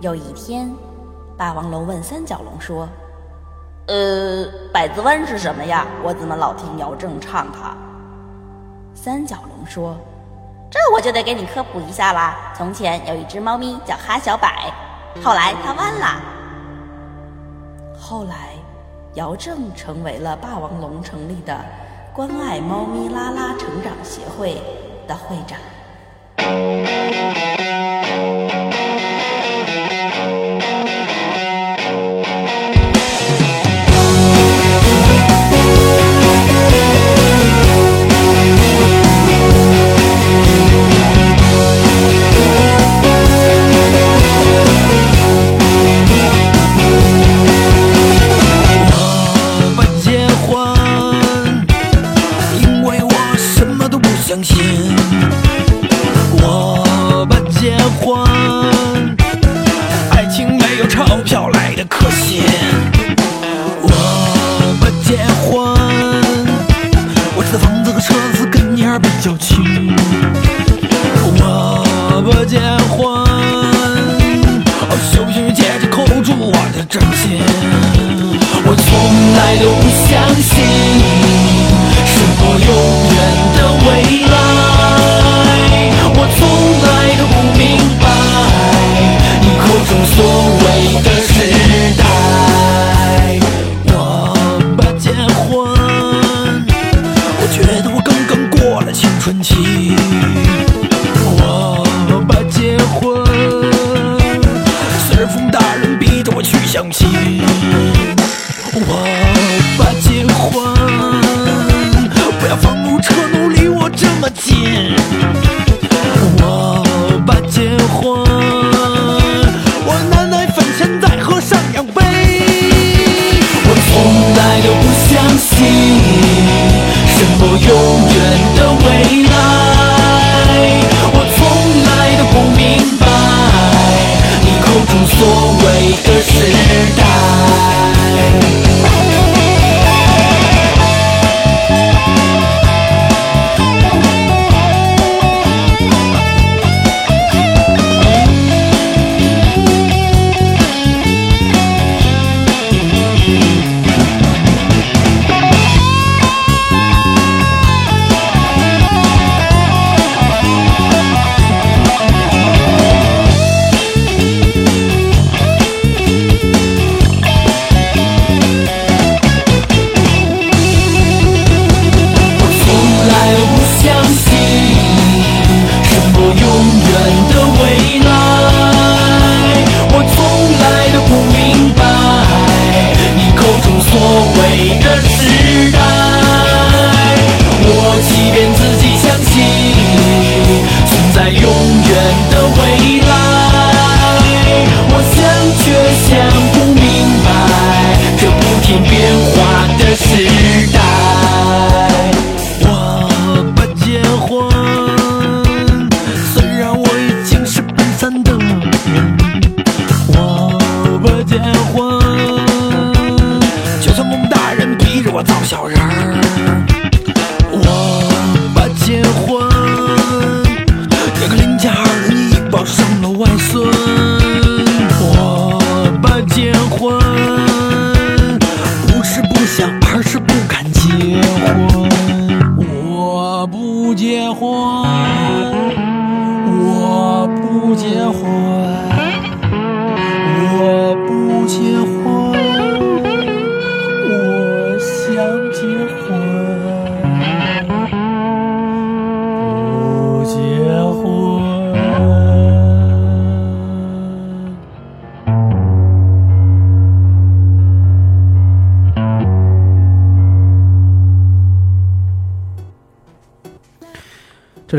有一天，霸王龙问三角龙说：「呃，百字湾是什么呀？」我怎么老听姚正唱它。三角龙说：「这我就得给你科普一下啦。从前有一只猫咪叫哈小柏，后来它弯了。」后来姚正成为了霸王龙成立的关爱猫咪拉拉成长协会的会长。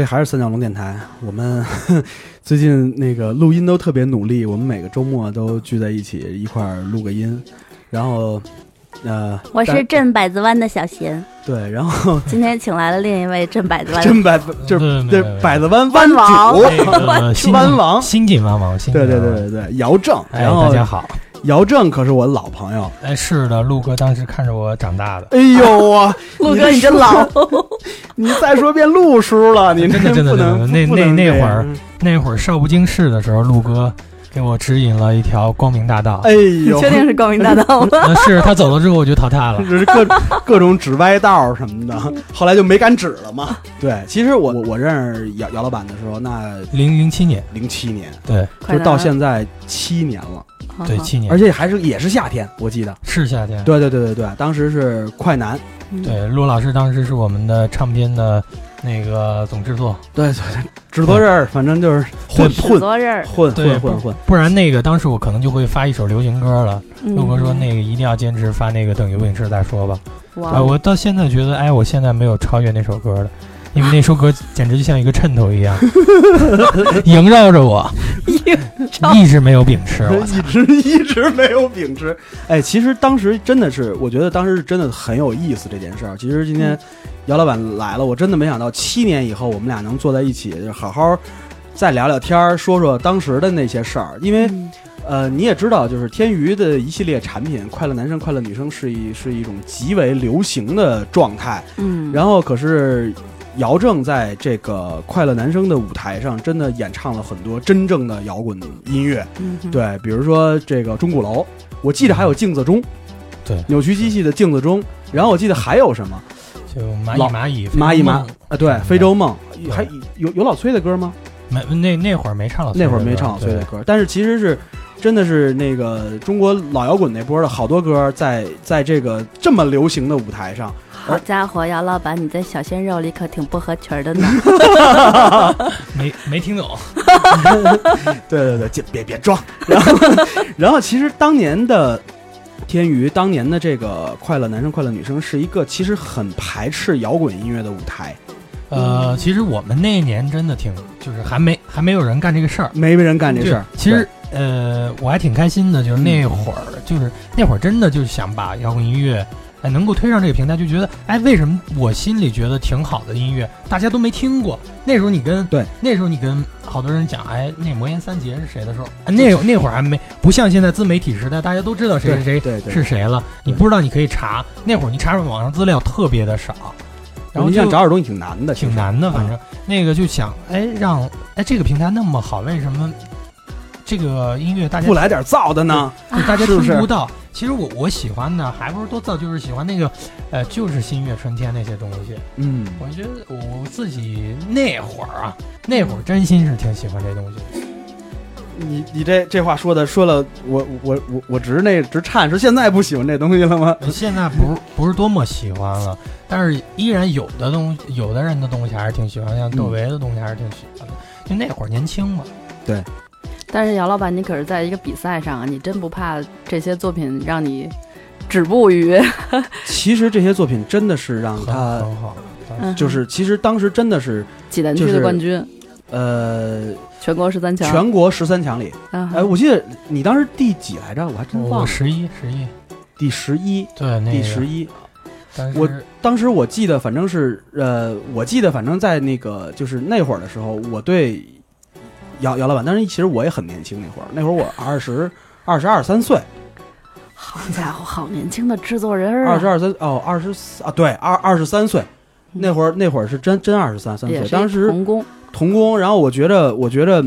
还是三角龙电台，我们 最近那个录音都特别努力，我们每个周末都聚在一起一块儿录个音，然后，呃，我是镇百子湾的小贤，对，然后 今天请来了另一位镇百子湾，镇百就是百子湾湾王，新晋湾王，新晋湾王，对对对对对，姚正，大家好。姚正可是我老朋友。哎，是的，陆哥当时看着我长大的。哎呦啊，陆哥你真老，你再说变陆叔了，你真的真的真的。那那那会儿那会儿少不经事的时候，陆哥给我指引了一条光明大道。哎呦，确定是光明大道吗？是他走了之后我就淘汰了，各各种指歪道什么的，后来就没敢指了嘛。对，其实我我认识姚姚老板的时候，那零零七年，零七年，对，就到现在七年了。对，七年，而且还是也是夏天，我记得。是夏天。对对对对对，当时是快男，对，陆老师当时是我们的唱片的那个总制作，对对对，制作人儿反正就是混制混作人，混混混混。不然那个当时我可能就会发一首流行歌了。嗯陆哥说那个一定要坚持发那个等游泳池再说吧。我到现在觉得，哎，我现在没有超越那首歌了。因为那首歌简直就像一个衬头一样，萦绕着我，一直没有秉持。我一直一直没有秉持。哎，其实当时真的是，我觉得当时是真的很有意思这件事儿。其实今天姚老板来了，我真的没想到七年以后我们俩能坐在一起，就好好再聊聊天儿，说说当时的那些事儿。因为嗯呃，你也知道，就是天娱的一系列产品，快乐男生、快乐女生是一是一种极为流行的状态。嗯，然后可是姚正在这个快乐男生的舞台上，真的演唱了很多真正的摇滚音乐。嗯，对，比如说这个钟鼓楼，我记得还有镜子钟，对。扭曲机器的镜子钟，然后我记得还有什么？就蚂蚁蚂蚁蚂蚁蚂梦。啊，对，非洲梦，还有有老崔的歌吗？没那那会儿没唱老崔那会儿没唱老崔的歌，但是其实是真的是那个中国老摇滚那波的好多歌在在这个这么流行的舞台上，好家伙，姚老板，你在小鲜肉里可挺不合群的呢。没没听懂。对 对对，别别别装。然后，然后其实当年的天娱，当年的这个快乐男生、快乐女生，是一个其实很排斥摇滚音乐的舞台，呃，其实我们那一年真的挺，就是还没还没有人干这个事儿。没人干这事儿。其实呃，我还挺开心的，就是那会儿，就是那会儿真的就是想把摇滚音乐。哎，能够推上这个平台，就觉得，哎，为什么我心里觉得挺好的音乐，大家都没听过？那时候你跟对，那时候你跟好多人讲，哎，那魔岩三杰是谁的时候，哎那那会儿还没不像现在自媒体时代，大家都知道谁谁谁是谁了。你不知道，你可以查。那会儿你查网上资料特别的少，然后你想找点东西挺难的，挺难的，反正、嗯那个就想，哎，让哎这个平台那么好，为什么这个音乐大家不来点造的呢？就大家是不是听不到？其实我我喜欢的还不是多造，就是喜欢那个，呃，就是新月春天那些东西。嗯，我觉得我我自己那会儿啊，那会儿真心是挺喜欢这东西的。你你这这话说的说了，我我我我直那直颤，是现在不喜欢这东西了吗？现在不是不是多么喜欢了，但是依然有的东西有的人的东西还是挺喜欢，像窦唯的东西还是挺喜欢的。就那会儿年轻嘛，但是姚老板，你可是在一个比赛上啊，你真不怕这些作品让你止步于？其实这些作品真的是让他，很好。嗯就是其实当时真的是济南区的冠军，呃，全国十三强。全国十三强里，啊哎，我记得你当时第几来着？我还真忘了，我十一十一，第十一，对，那个第十一。我当时我记得，反正是呃，我记得反正在那个就是那会儿的时候，我对姚姚老板，但是其实我也很年轻，那会儿那会儿我二十二十二三岁，好家伙，好年轻的制作人！二十二三哦二十四啊对二二十三岁，那会儿那会儿是真真二十三三岁，当时童工，童工，然后我觉得我觉得。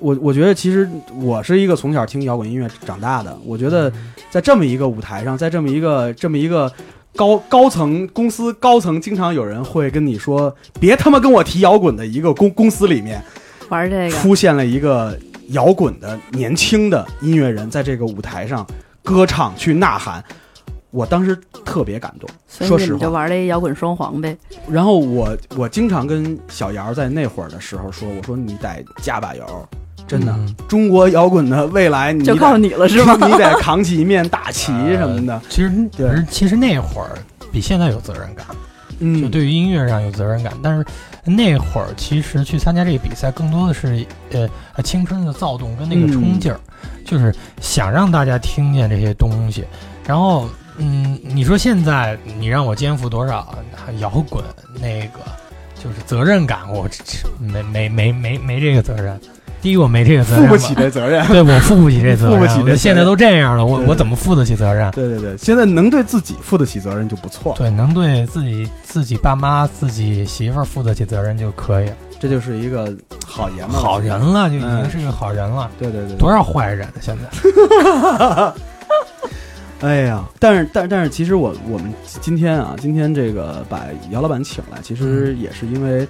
我我觉得其实我是一个从小听摇滚音乐长大的，我觉得在这么一个舞台上，在这么一个这么一个高高层公司高层，经常有人会跟你说，别他妈跟我提摇滚的一个公公司里面，玩这个，出现了一个摇滚的年轻的音乐人，在这个舞台上歌唱去呐喊，我当时特别感动。所以你就说实话，就玩了一摇滚双簧呗。然后我我经常跟小姚在那会儿的时候说，我说你得加把油，真的，嗯 中国摇滚的未来你就得靠你了是吗？你得扛起一面大旗什么的。其实对其实那会儿比现在有责任感，嗯，就对于音乐上有责任感。但是那会儿其实去参加这个比赛，更多的是呃青春的躁动跟那个冲劲儿，就是想让大家听见这些东西。然后嗯，你说现在你让我肩负多少摇滚那个就是责任感，我没没没没没这个责任。第一，我没这个责任吧，负不起这责任。对我负不起这责任，负不起这责任现在都这样了，我我怎么负得起责任？对对对，现在能对自己负得起责任就不错了。对，能对自己、自己爸妈、自己媳妇儿负得起责任就可以了。这就是一个好爷们，好人了，就已嗯经是个好人了。对对对，对多少坏人啊现在？哎呀，但是但但是，其实我我们今天啊，今天这个把姚老板请来，其实也是因为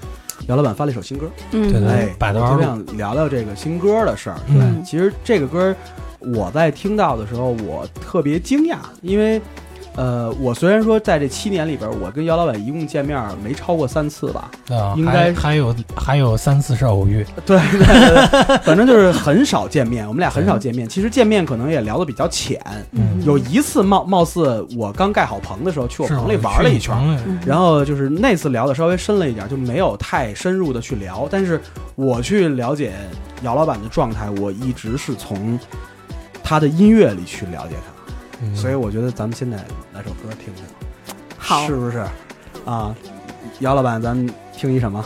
姚老板发了一首新歌，嗯，对对哎，百度想聊聊这个新歌的事儿。对，嗯其实这个歌我在听到的时候，我特别惊讶，因为呃，我虽然说在这七年里边，我跟姚老板一共见面没超过三次吧，啊，应该还还有还有三次是偶遇，对对对对，反正就是很少见面，我们俩很少见面。其实见面可能也聊得比较浅，嗯有一次貌貌似我刚盖好棚的时候去我棚里玩了一圈，嗯然后就是那次聊的稍微深了一点，就没有太深入的去聊。但是我去了解姚老板的状态，我一直是从他的音乐里去了解他，嗯所以我觉得咱们现在来首歌听听，好是不是？啊，姚老板，咱们听一什么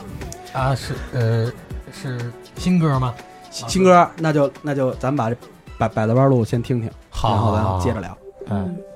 啊是呃是新歌吗？新歌？那就那就咱们把这百百乐湾路先听听，好，然后咱好接着。聊。嗯，一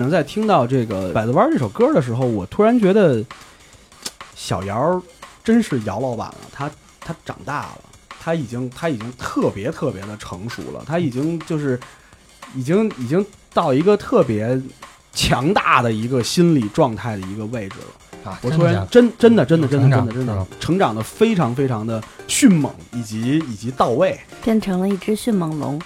能在听到这个《百子湾》这首歌的时候，我突然觉得小姚真是姚老板了，他他长大了，他已经他已经特别特别的成熟了，他已经就是已经已经到一个特别强大的一个心理状态的一个位置了。啊，我突然真真真的真的真的真的真的成长的非常非常的迅猛，以及以及到位。变成了一只迅猛龙。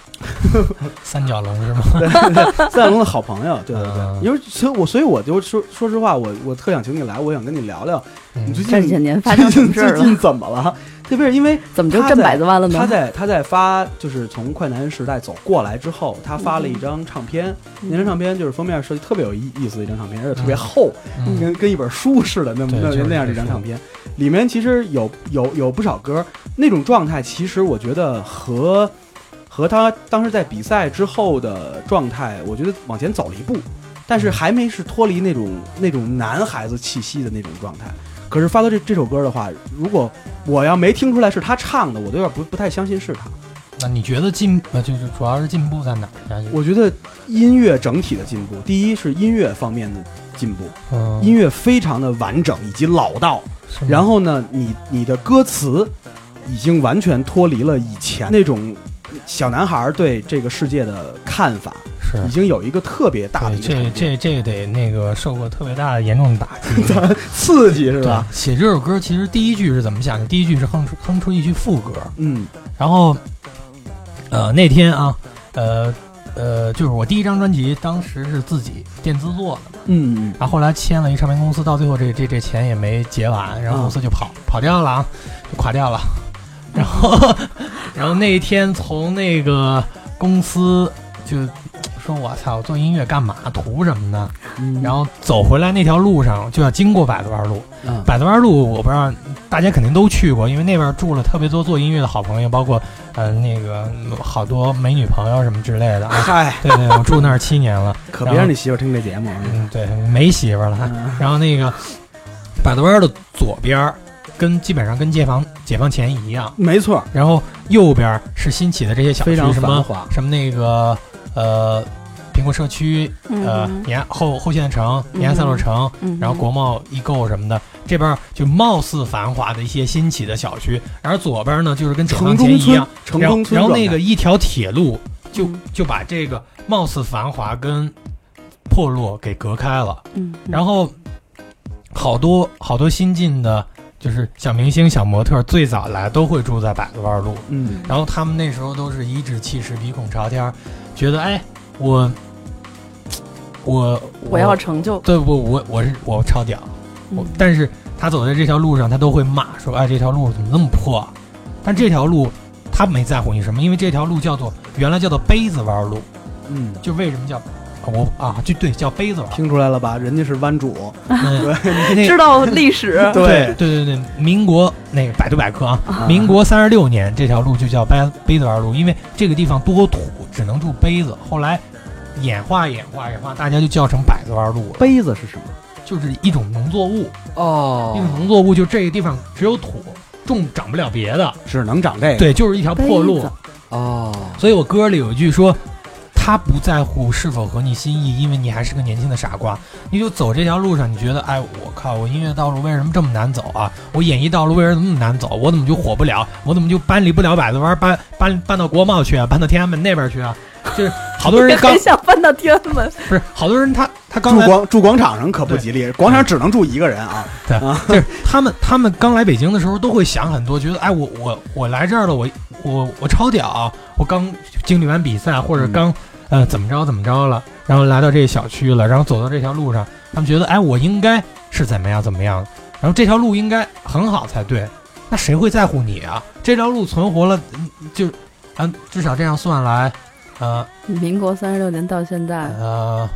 三角龙是吗？对。三角龙的好朋友，对对嗯对，因为所以我所以我就说说实话，我我特想请你来，我想跟你聊聊你最嗯近这几年发生什么事儿 最近？怎么了？特别是因为怎么就挣百子万了呢？他在他在发，就是从快男时代走过来之后，他发了一张唱片，嗯那张唱片就是封面设计特别有意意思的一张唱片，而且特别厚，嗯跟跟一本书似的，那么那就是那样的一张唱片，里面其实有有有不少歌，那种状态，其实我觉得和和他当时在比赛之后的状态，我觉得往前走了一步，但是还没是脱离那种那种男孩子气息的那种状态。可是发到这这首歌的话，如果我要没听出来是他唱的，我都有点不不太相信是他。那你觉得进呃就是主要是进步在哪儿？我觉得音乐整体的进步，第一是音乐方面的进步，嗯，音乐非常的完整以及老道。是然后呢，你你的歌词已经完全脱离了以前那种小男孩对这个世界的看法，是已经有一个特别大的对这这这得那个受过特别大的严重的打击。刺激是吧？，写这首歌其实第一句是怎么想的？第一句是哼出哼出一句副歌，嗯然后，呃，那天啊，呃呃，就是我第一张专辑当时是自己垫资做的嘛，嗯然后后来签了一唱片公司，到最后这这这钱也没结完，然后公司就跑、跑掉了啊，就垮掉了。然后，然后那一天从那个公司就说：“我操，做音乐干嘛？图什么呢？”嗯，然后走回来那条路上就要经过百子湾路，嗯百子湾路我不知道大家肯定都去过，因为那边住了特别多做音乐的好朋友，包括呃那个嗯好多美女朋友什么之类的啊。嗨，对对，我住那儿七年了，可别让你媳妇儿听这节目。嗯，对，没媳妇儿了。嗯 然后那个百子湾的左边儿跟基本上跟解放解放前一样，没错，然后右边儿是新起的这些小区，非常什么。什么那个呃苹果社区，呃嗯。延安后后县城、嗯延安三路城，嗯然后国贸易购什么的，这边就貌似繁华的一些新起的小区，然后左边呢就是跟解放城中村前一样，，然后城中村然后那个一条铁路就嗯。就把这个貌似繁华跟破落给隔开了，嗯，然后好多好多新进的。就是小明星、小模特，最早来都会住在百子湾路，嗯。然后他们那时候都是颐指气使、鼻孔朝天儿，觉得哎，我我我要成就，对不？我我是我超屌，我嗯但是他走在这条路上，他都会骂说：“哎，这条路怎么那么破啊？”但这条路他没在乎你什么，因为这条路叫做原来叫做杯子弯路，嗯，就为什么叫我啊？就对，叫杯子湾。听出来了吧？人家是湾主，嗯 对，那 知道历史，对对对对，民国那个百度百科啊，啊民国三十六年这条路就叫杯杯子湾路，因为这个地方多土，只能住杯子。后来演化演化演化，大家就叫成百子湾路了，杯子是什么？就是一种农作物。哦一种农作物就这个地方只有土，种长不了别的。只能长这个。对，就是一条破路。哦，所以我歌里有一句说。他不在乎是否合你心意，因为你还是个年轻的傻瓜。你就走这条路上，你觉得，哎，我靠，我音乐道路为什么这么难走啊？我演艺道路为什么那么难走？我怎么就火不了？我怎么就搬离不了百子湾，搬搬搬到国贸去啊？搬到天安门那边去啊？就是好多人刚 想搬到天安门，不是好多人他他刚来住广住广场上可不吉利，广场只能住一个人啊。对就是他们他们刚来北京的时候都会想很多，觉得哎我我我来这儿了，我我我超屌，我刚经历完比赛或者刚、呃怎么着怎么着了，然后来到这个小区了，然后走到这条路上，他们觉得哎我应该是怎么样怎么样，然后这条路应该很好才对，那谁会在乎你啊？这条路存活了，嗯就啊至少这样算来，呃民国三十六年到现在呃。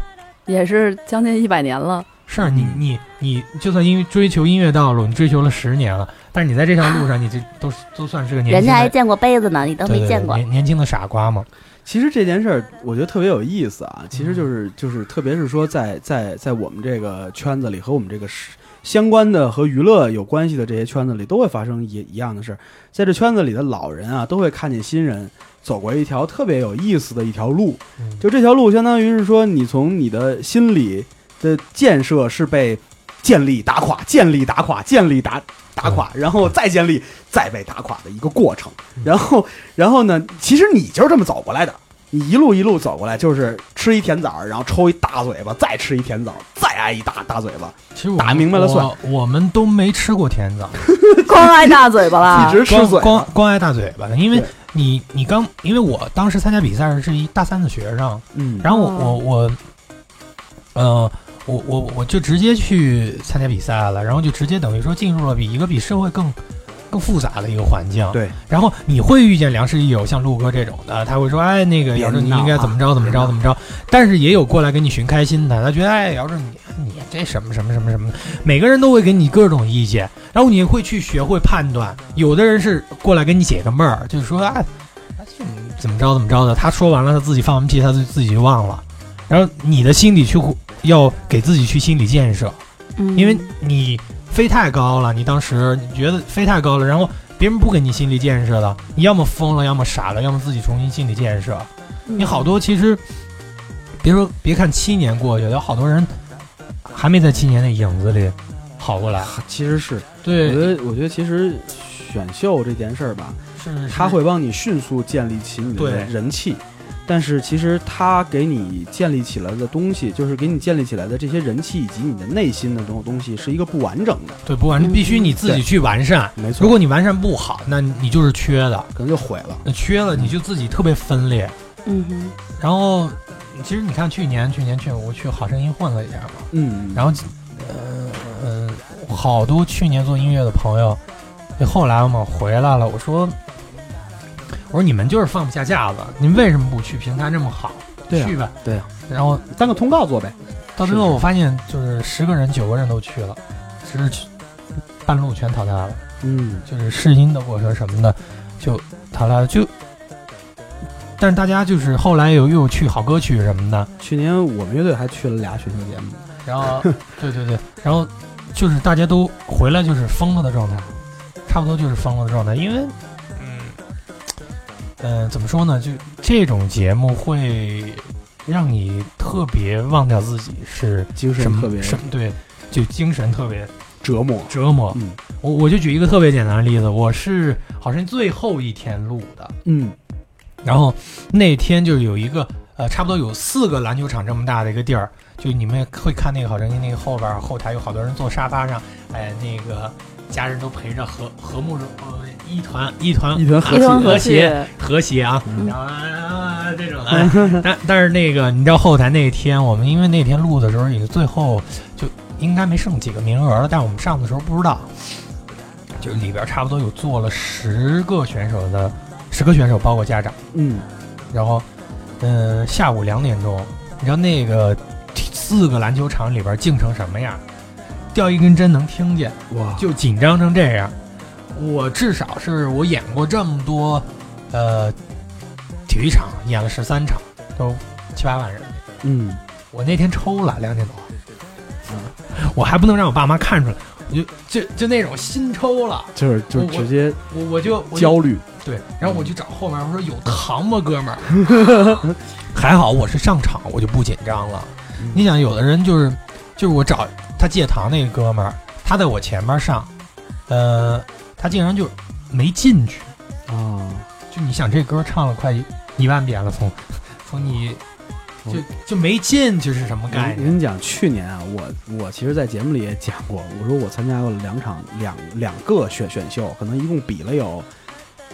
也是将近一百年了。是你你你，就算因为追求音乐道路，你追求了十年了，但是你在这条路上，你这都都算是个年轻的，见过杯子呢，你都对对对年年轻的傻瓜嘛。其实这件事儿，我觉得特别有意思啊。其实就是就是，特别是说在在在我们这个圈子里和我们这个时相关的和娱乐有关系的这些圈子里，都会发生一一样的事儿。在这圈子里的老人啊，都会看见新人走过一条特别有意思的一条路。嗯就这条路，相当于是说，你从你的心理的建设是被建立打垮、建立打垮、建立打打垮，然后再建立、再被打垮的一个过程。然后，然后呢，其实你就是这么走过来的。你一路一路走过来，就是吃一甜枣，然后抽一大嘴巴，再吃一甜枣，再挨一大大嘴巴，其实我打明白了算我我们都没吃过甜枣，光挨大嘴巴了 一。直吃光嘴。光光挨大嘴巴的，因为你你刚，因为我当时参加比赛是一大三的学生，嗯，然后我哦我我，呃，我我我就直接去参加比赛了，然后就直接等于说进入了比一个比社会更更复杂的一个环境。对，然后你会遇见良师益友，像陆哥这种的，他会说，哎，那个姚正你应该怎么着怎么着怎么着，但是也有过来给你寻开心的，他觉得，哎，姚正你你这什么什么什么什么的，每个人都会给你各种意见，然后你会去学会判断，有的人是过来给你解个闷儿，就是说，哎，怎么着怎么着的，他说完了，他自己放完屁，他就自己就忘了，然后你的心里去要给自己去心理建设，嗯。因为你飞太高了，你当时你觉得飞太高了，然后别人不给你心理建设的，你要么疯了，要么傻了，要么自己重新心理建设。嗯。你好多其实，别说别看七年过去了，有好多人还没在七年的影子里好过来。其实是。对，我觉，得，我觉得其实选秀这件事儿吧，是。它会帮你迅速建立起你的对。人气，但是其实它给你建立起来的东西，就是给你建立起来的这些人气以及你的内心的这种东西，是一个不完整的。对，不完整必须你自己去完善。没错，如果你完善不好，那你就是缺的。可能就毁了。那缺了，你就自己特别分裂。嗯哼，然后，其实你看去年，去年去我去好声音混了一下嘛，嗯，然后，呃呃，好多去年做音乐的朋友，后来我们回来了，我说，我说你们就是放不下架子，你们为什么不去？平台这么好，对啊去吧。对啊，然后当个通告做呗。到最后我发现，就是十个人九个人都去了，只是去半路全淘汰了，嗯，就是试音的过程什么的就淘汰了，就。但是大家就是后来有又去好歌曲什么的，去年我们乐队还去了俩选秀节目。然后，对对对，然后就是大家都回来就是疯了的状态，差不多就是疯了的状态，因为，嗯，呃，怎么说呢？就这种节目会让你特别忘掉自己是精神特别什么对，就精神特别折磨。折磨。嗯我我就举一个特别简单的例子，我是好像最后一天录的，嗯然后那天就有一个呃，差不多有四个篮球场这么大的一个地儿，就你们会看那个好声音那个后边后台有好多人坐沙发上，哎，那个家人都陪着和和睦呃一团一团一团和谐和谐和谐啊，嗯然后啊这种哎，但但是那个你知道后台那天我们因为那天录的时候也最后就应该没剩几个名额了，但我们上的时候不知道，就里边差不多有做了十个选手的十个选手，包括家长。嗯，然后，嗯、下午两点钟，你知道那个四个篮球场里边静成什么样？掉一根针能听见，哇，就紧张成这样。我至少是我演过这么多，呃，体育场演了十三场，都七八万人。嗯，我那天抽了两点多，嗯，我还不能让我爸妈看出来，我就就就那种心抽了，就是就直接我我就我就焦虑。对，然后我就找后面，我说有糖吗，哥们儿？还好我是上场，我就不紧张了。你想，有的人就是就是我找他借糖那个哥们儿，他在我前面上，呃，他竟然就没进去。啊，就你想，这歌唱了快一一万遍了，从从你就就没进去是什么概念？我跟你讲，去年啊，我我其实，在节目里也讲过，我说我参加过两场两两个选选秀，可能一共比了有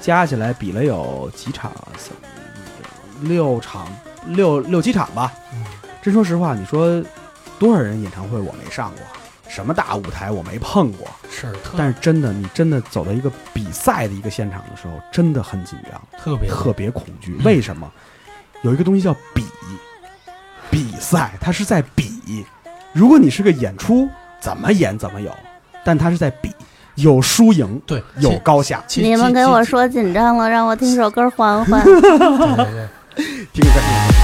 加起来比了有几场，六场六六七场吧。嗯真说实话，你说多少人演唱会我没上过，什么大舞台我没碰过，是特但是真的，你真的走到一个比赛的一个现场的时候，真的很紧张。特别特别恐惧。嗯为什么？有一个东西叫比，比赛它是在比。如果你是个演出，怎么演怎么有，但它是在比，有输赢，对有高下。你们给我说紧张了，让我听首歌缓缓。对对对。听着，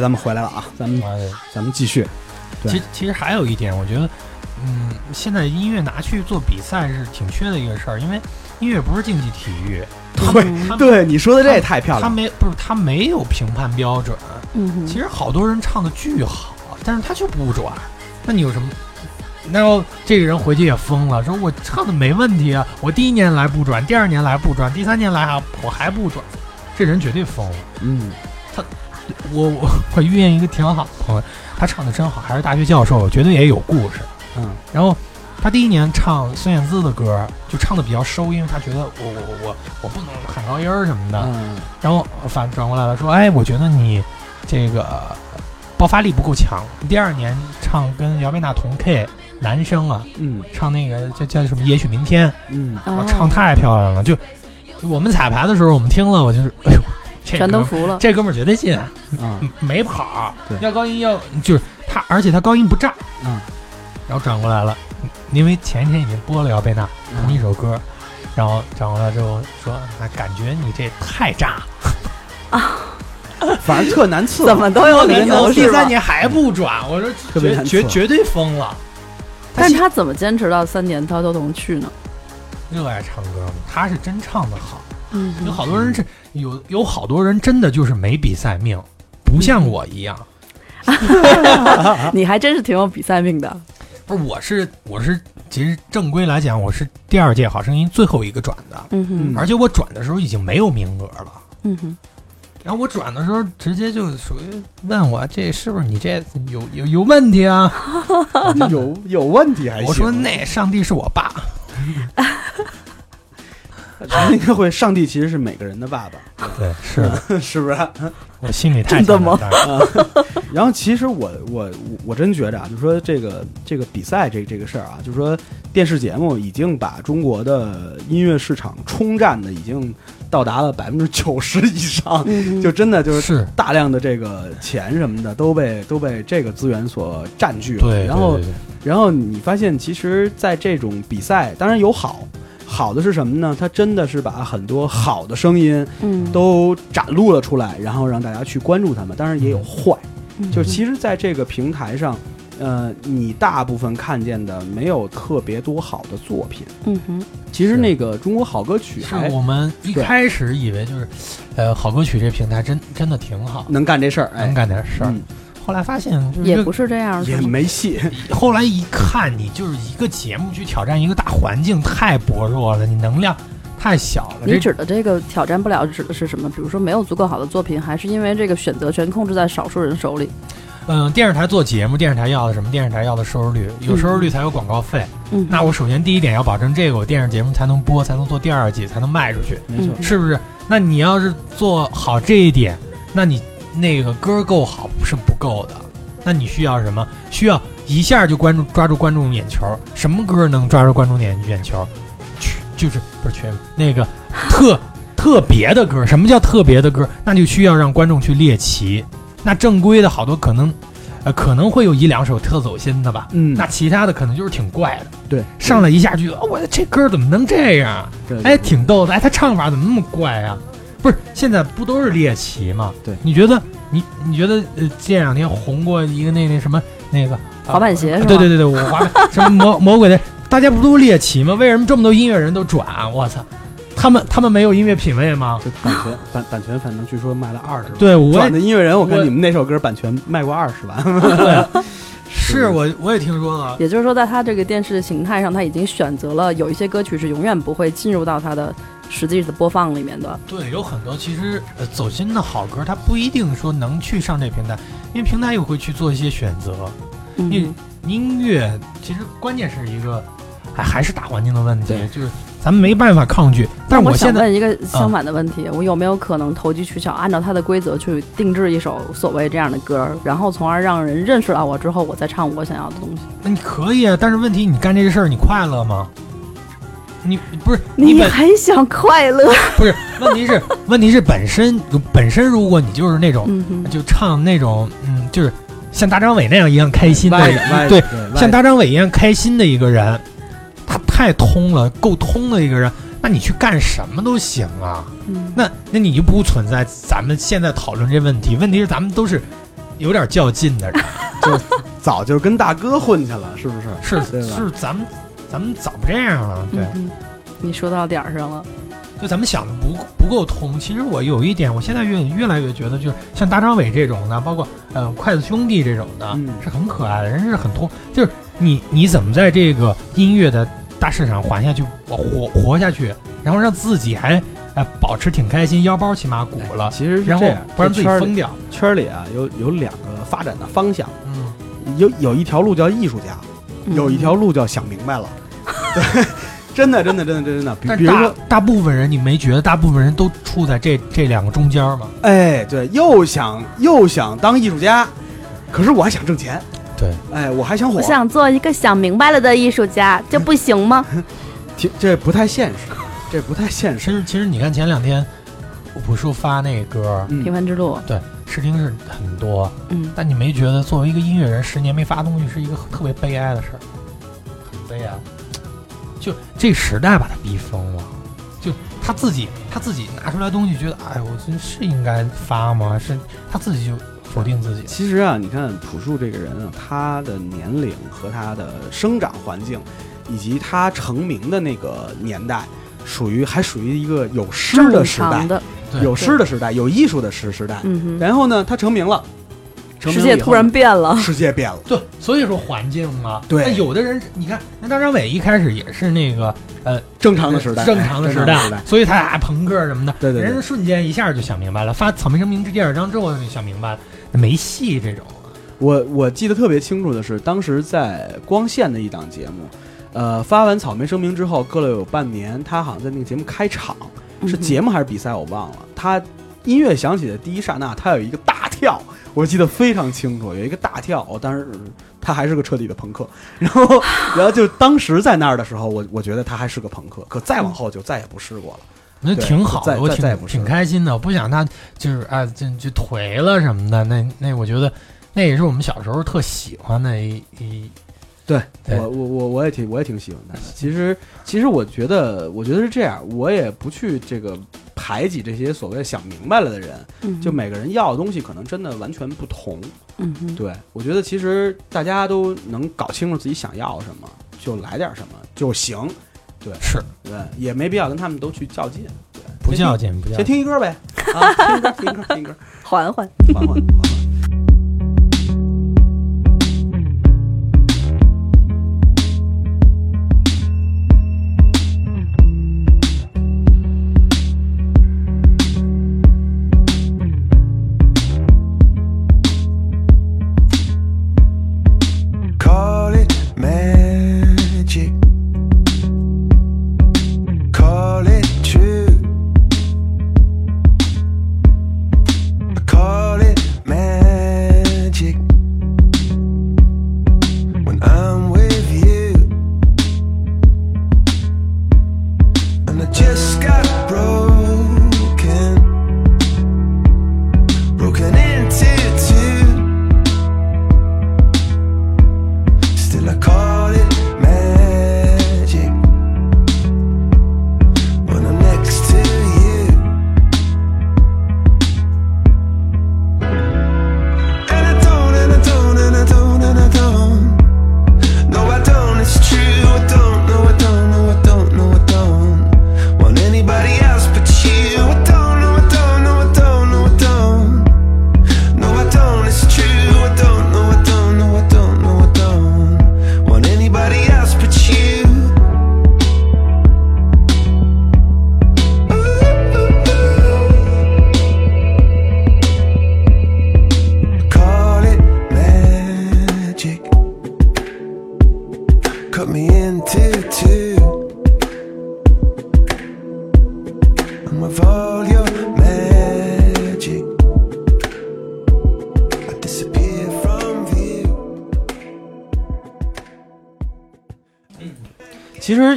来，咱们回来了啊，咱们哎咱们继续。对其实其实还有一点，我觉得，嗯，现在音乐拿去做比赛是挺缺的一个事儿，因为音乐不是竞技体育，对对，你说的这也太漂亮了。他没不是他没有评判标准。嗯，其实好多人唱的巨好，但是他就不转，那你有什么？然后这个人回去也疯了，说我唱的没问题啊，我第一年来不转，第二年来不转，第三年来还我还不转，这人绝对疯了。嗯我我我遇见一个挺好的朋友，他唱的真好，还是大学教授，绝对也有故事。嗯然后他第一年唱孙燕姿的歌，就唱的比较收，因为他觉得我我我我我不能喊高音儿什么的。嗯然后反转过来了，说：“哎，我觉得你这个爆发力不够强。第二年唱跟姚贝娜同 K 男生啊，嗯唱那个叫叫什么？也许明天，嗯哦唱太漂亮了。就就我们彩排的时候，我们听了，我就是，哎呦，这全都服了。这哥们儿绝对信，啊嗯没跑要高音要就是他，而且他高音不炸。嗯然后转过来了，因为前一天已经播了姚贝娜同一首歌，然后转过来之后说：“那感觉你这太炸啊。”反正特难伺候。怎么都有理由第？三年还不转，我说绝特别绝绝对疯了。但是他怎么坚持到三年他都能去呢？热爱唱歌嘛，他是真唱的好。嗯有好多人是有有好多人真的就是没比赛命，不像我一样。你还真是挺有比赛命的。不是，我是我是，其实正规来讲，我是第二届好声音最后一个转的，嗯哼，而且我转的时候已经没有名额了。嗯哼，然后我转的时候，直接就属于问我这是不是你这有有有问题啊？有有问题还行。我说那上帝是我爸，应该会，上帝其实是每个人的爸爸，对，是。是不是？我心里太真的吗？强大了然后其实我我我真觉着啊，就是说这个这个比赛这这个事儿啊，就是说电视节目已经把中国的音乐市场冲占的已经到达了百分之九十 以上，嗯，就真的就是是，大量的这个钱什么的都被都被这个资源所占据了。对，然后然后你发现，其实，在这种比赛，当然有好，好的是什么呢？它真的是把很多好的声音嗯，都展露了出来，然后让大家去关注他们。当然也有坏，嗯就其实在这个平台上，呃，你大部分看见的没有特别多好的作品。嗯哼，其实那个中国好歌曲是还我们一开始以为就是，呃，好歌曲这平台真真的挺好，能干这事儿，哎能，干点事儿。嗯，后来发现就是也不是这样，也没戏。后来一看，你就是一个节目去挑战一个大环境，太薄弱了，你能量太小了。你指的这个挑战不了指的是什么？比如说没有足够好的作品，还是因为这个选择权控制在少数人手里？嗯，电视台做节目，电视台要的什么？电视台要的收视率，有收视率才有广告费。嗯，那我首先第一点要保证这个，我电视节目才能播，才能做第二季，才能卖出去，没错嗯，是不是？那你要是做好这一点，那你那个歌够好是不够的。那你需要什么？需要一下就关注抓住观众眼球。什么歌能抓住观众眼眼球？全就是不是全那个特 特别的歌。什么叫特别的歌？那就需要让观众去猎奇。那正规的好多可能，呃，可能会有一两首特走心的吧。嗯，那其他的可能就是挺怪的。对，上来一下就觉得，哦我这歌怎么能这样哎，挺逗的。哎，他唱法怎么那么怪啊？不是，现在不都是猎奇吗？对你觉得你你觉得呃，这两天红过一个那那什么那个滑板鞋是吧对对对对，我滑板 什么魔魔鬼的，大家不都猎奇吗？为什么这么多音乐人都转？我操，他们他们没有音乐品味吗？就版权版版权，反正据说卖了二十万。对，我转的音乐人，我看你们那首歌版权卖过二十万。对，是 我我也听说了。也就是说，在他这个电视形态上，他已经选择了有一些歌曲是永远不会进入到他的实际的播放里面的。对，有很多其实呃走心的好歌，它不一定说能去上这平台，因为平台也会去做一些选择。嗯因为音乐其实关键是一个还还是大环境的问题，就是咱们没办法抗拒。但是我我现在想问一个相反的问题：我有没有可能投机取巧，按照它的规则去定制一首所谓这样的歌，然后从而让人认识到我之后，我再唱我想要的东西？那你可以啊，但是问题你干这个事儿你快乐吗？你不是你本还想快乐？不是问题是问题是本身本身如果你就是那种嗯，就唱那种嗯就是像大张伟那样一样开心的歪的歪的对，对像大张伟一样开心的一个人，他太通了，够通的一个人，那你去干什么都行啊。嗯那那你就不存在咱们现在讨论这问题，问题是咱们都是有点较劲的人，就早就跟大哥混去了，是不是？是是咱们咱们早不这样了，对，嗯你说到点儿上了。就咱们想的不不够通。其实我有一点，我现在越越来越觉得，就是像大张伟这种的，包括呃筷子兄弟这种的，嗯是很可爱的，人是很通。就是你你怎么在这个音乐的大市场活下去，活活下去，然后让自己还呃保持挺开心，腰包起码鼓了，其实是然后这样，不然自己疯掉。圈儿里啊，有有两个发展的方向，嗯，有有一条路叫艺术家，嗯有一条路叫想明白了。对，真的，真的，真的，真的。比但比如说，大部分人，你没觉得大部分人都处在这这两个中间吗？哎，对，又想又想当艺术家，可是我还想挣钱，对，哎，我还想火我，想做一个想明白了的艺术家，这不行吗？挺这不太现实，这不太现实。其实其实你看前两天朴树发那歌，嗯平凡之路，对，试听是很多，嗯，但你没觉得作为一个音乐人，十年没发东西是一个特别悲哀的事儿？很悲哀。就这时代把他逼疯了，就他自己他自己拿出来东西，觉得哎，我这是应该发吗？是他自己就否定自己。其实啊，你看朴树这个人啊，他的年龄和他的生长环境，以及他成名的那个年代，属于还属于一个有诗的时代有诗的时代，有艺术的时时代。然后呢，他成名了，世界突然变了，世界变了。对，所以说环境嘛。对那有的人，你看，那大张伟一开始也是那个呃正常的时代，正常的时代，所以他啊朋克什么的，对对对人家瞬间一下就想明白了。发《草莓声明》这第二章之后就想明白了，没戏这种。我我记得特别清楚的是，当时在光线的一档节目，呃，发完草莓声明之后，隔了有半年，他好像在那个节目开场，是嗯节目还是比赛我忘了。他音乐响起的第一刹那，他有一个大跳，我记得非常清楚，有一个大跳。我当时他还是个彻底的朋克，然后然后就当时在那儿的时候，我 我觉得他还是个朋克，可再往后就再也不试过了。那挺好的，我挺挺开心的。我不想他就是啊，就就颓了什么的。那那我觉得那也是我们小时候特喜欢的一一对对我我我我也挺我也挺喜欢的。其实其实我觉得我觉得是这样，我也不去这个排挤这些所谓想明白了的人，嗯就每个人要的东西可能真的完全不同。嗯，对我觉得其实大家都能搞清楚自己想要什么，就来点什么就行。对是对，也没必要跟他们都去较劲。对，不较劲，不较先。听一歌呗。啊，听一歌，听一歌，听一歌，缓缓，缓缓缓缓。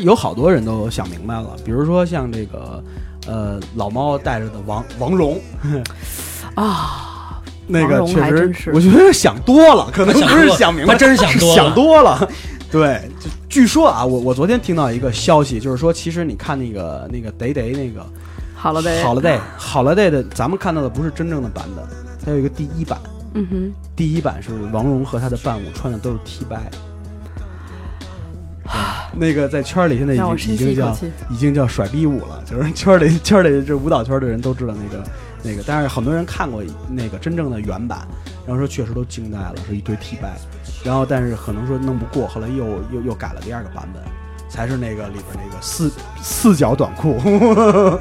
有好多人都想明白了，比如说像这个，呃，老猫带着的王王蓉，啊，那个确实是，我觉得想多了，可能不是 想明白，他真是想多了。想多了。对，就据说啊，我我昨天听到一个消息，就是说，其实你看那个那个 day day 那个好了呗，好了 day 好了 day 的，咱们看到的不是真正的版本，它有一个第一版，嗯哼，第一版是王蓉和他的伴舞穿的都是 T 拜。那个在圈里现在已经已经叫。已经叫甩逼舞了，就是圈里圈里这舞蹈圈的人都知道那个那个，但是很多人看过那个真正的原版，然后说确实都惊呆了，是一堆 T 拜，然后但是可能说弄不过，后来又又又改了第二个版本，才是那个里边那个四四角短裤，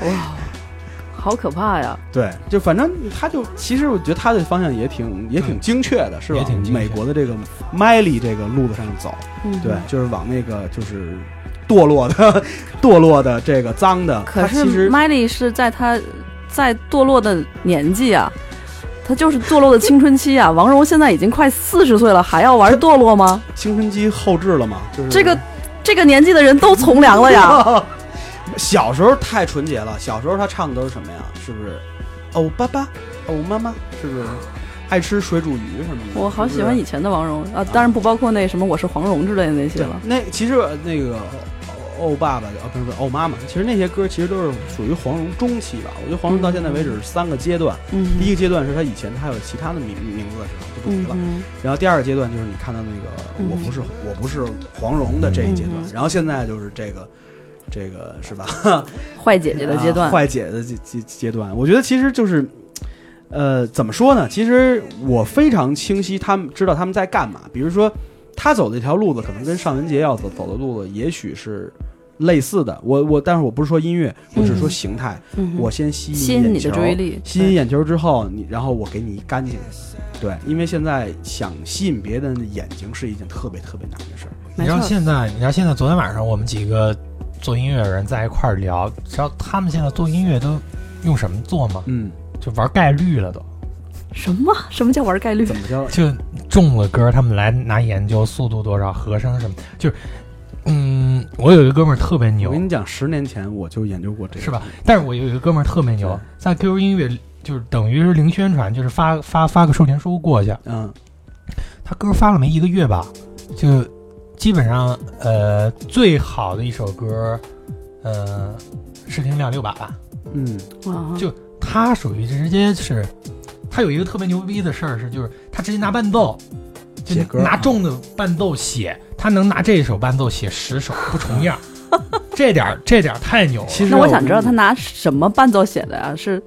好可怕呀！对，就反正他就其实我觉得他的方向也挺也挺精确的，是吧也挺？精确美国的这个麦丽这个路子上走，嗯，对，。就是往那个就是堕落的 堕落的这个脏的，可是 Miley 是在他在堕落的年纪啊，他就是堕落的青春期啊。王蓉现在已经快四十岁了，还要玩堕落吗？青春期后置了嘛，就是这个这个年纪的人都从良了呀。小时候太纯洁了，小时候他唱的都是什么呀？是不是？哦，爸爸，哦，妈妈，是不是？爱吃水煮鱼什么的。我好喜欢以前的王蓉啊，当然不包括那什么我是黄蓉之类的那些了。那其实呃那个哦哦爸爸，哦不是不是哦妈妈，其实那些歌其实都是属于黄蓉中期吧。我觉得黄蓉到现在为止是三个阶段，嗯第一个阶段是她以前她有其他的名名字的时候就不提了。嗯嗯然后第二个阶段就是你看到那个嗯我不是我不是黄蓉的这一阶段嗯，然后现在就是这个这个是吧？坏姐姐的阶段啊，坏姐的阶阶阶段，我觉得其实就是，呃，怎么说呢？其实我非常清晰，他们知道他们在干嘛。比如说，他走的这条路子，可能跟尚雯婕要走走的路子，也许是类似的。我我，但是我不是说音乐，我只是说形态。嗯我先吸吸引你的注意力，吸引眼球之后，你然后我给你一干净。对，因为现在想吸引别人的眼睛是一件特别特别难的事儿。你知道现在，你知道现在昨天晚上我们几个做音乐的人在一块儿聊，知道他们现在做音乐都用什么做吗？嗯，就玩概率了都，什么？什么叫玩概率？怎么叫？就中了歌，他们来拿研究速度多少、和声什么，就是，嗯，我有一个哥们儿特别牛。我，跟你讲，十年前我就研究过这个，是吧？但是我有一个哥们儿特别牛，在 QQ 音乐就是等于是零宣传，就是发发发个授权书过去，嗯。他歌发了没一个月吧，就基本上呃最好的一首歌，呃试听量六百吧。嗯啊就他属于直接是，他有一个特别牛逼的事儿是，就是他直接拿伴奏，就写歌啊拿重的伴奏写，他能拿这首伴奏写十首不重样，这点儿这点儿太牛了。其实那我想知道他拿什么伴奏写的呀？是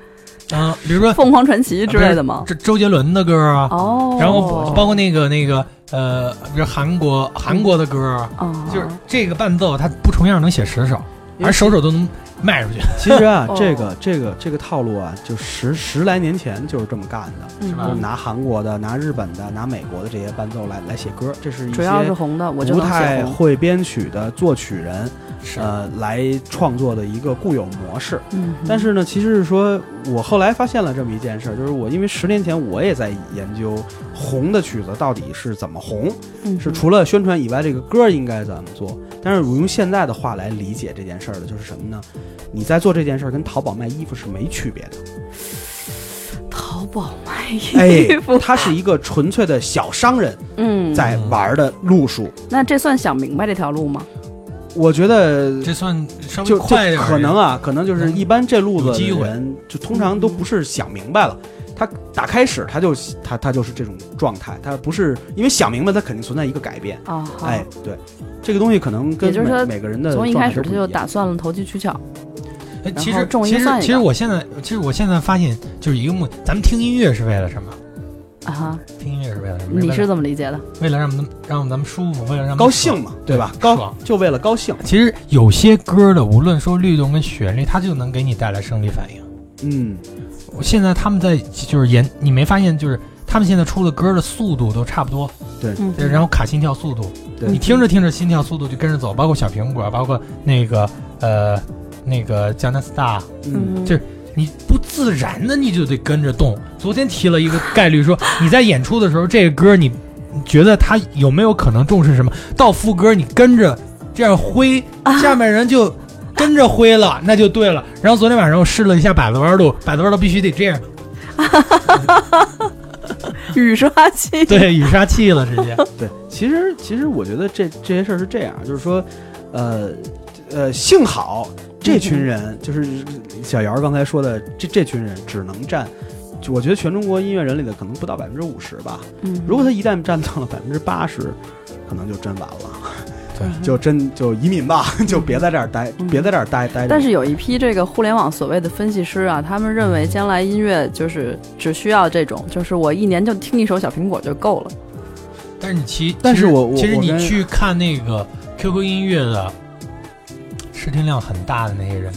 啊、比如说凤凰传奇之类的吗？这周杰伦的歌啊，哦，然后包括那个那个呃，比如韩国韩国的歌啊，哦，就是这个伴奏它不重样能写十首，而首首都能卖出去。其实啊 哦，这个这个这个套路啊，就十十来年前就是这么干的，是吧就是拿韩国的、拿日本的、拿美国的这些伴奏来来写歌，这是一主要是些红的，我就不。太会编曲的作曲人是呃来创作的一个固有模式。嗯，但是呢，其实是说我后来发现了这么一件事儿，就是我因为十年前我也在研究红的曲子到底是怎么红，嗯是除了宣传以外，这个歌应该怎么做？但是我用现在的话来理解这件事儿的，就是什么呢？你在做这件事儿跟淘宝卖衣服是没区别的。淘宝卖衣哎服，，他是一个纯粹的小商人嗯，在玩的路数。那这算想明白这条路吗？我觉得这算稍微快点可能啊，可能就是一般这路子的有机会人，就通常都不是想明白了。他打开始他就他他就是这种状态，他不是因为想明白，他肯定存在一个改变。啊，好哎，对，这个东西可能跟每也就是说每个人的从一开始他就打算了投机取巧。哎其实其实其实我现在其实我现在发现就是一个目，咱们听音乐是为了什么？啊哈，听音乐是为了什么？你是怎么理解的？为了让咱们让咱们舒服，为了让高兴嘛，对吧？高就为了高兴。其实有些歌的，无论说律动跟旋律，它就能给你带来生理反应。嗯，我现在他们在就是演，你没发现就是他们现在出的歌的速度都差不多，对，然后卡心跳速度，对你听着听着心跳速度就跟着走，包括小苹果，包括那个呃那个江南 star，嗯，嗯，就是你不自然的你就得跟着动。昨天提了一个概率说，你在演出的时候这个歌你你觉得它有没有可能重视什么？到副歌你跟着这样挥，下面人就。跟着挥了，那就对了。然后昨天晚上我试了一下百子弯路，百子弯路必须得这样，雨刷器，对，雨刷器了直接。对，其实其实我觉得这这些事儿是这样，就是说，呃呃，幸好这群人、就是小姚刚才说的这这群人只能占我觉得全中国音乐人里的可能不到百分之五十吧。嗯，如果他一旦占到了百分之八十，可能就真完了，对 就真就移民吧，就别在这儿待，嗯别在这儿待待着。但是有一批这个互联网所谓的分析师啊，他们认为将来音乐就是只需要这种，就是我一年就听一首小苹果就够了。但是你其其实但是我我其实你去看那个 QQ 音乐的试听量很大的那些人，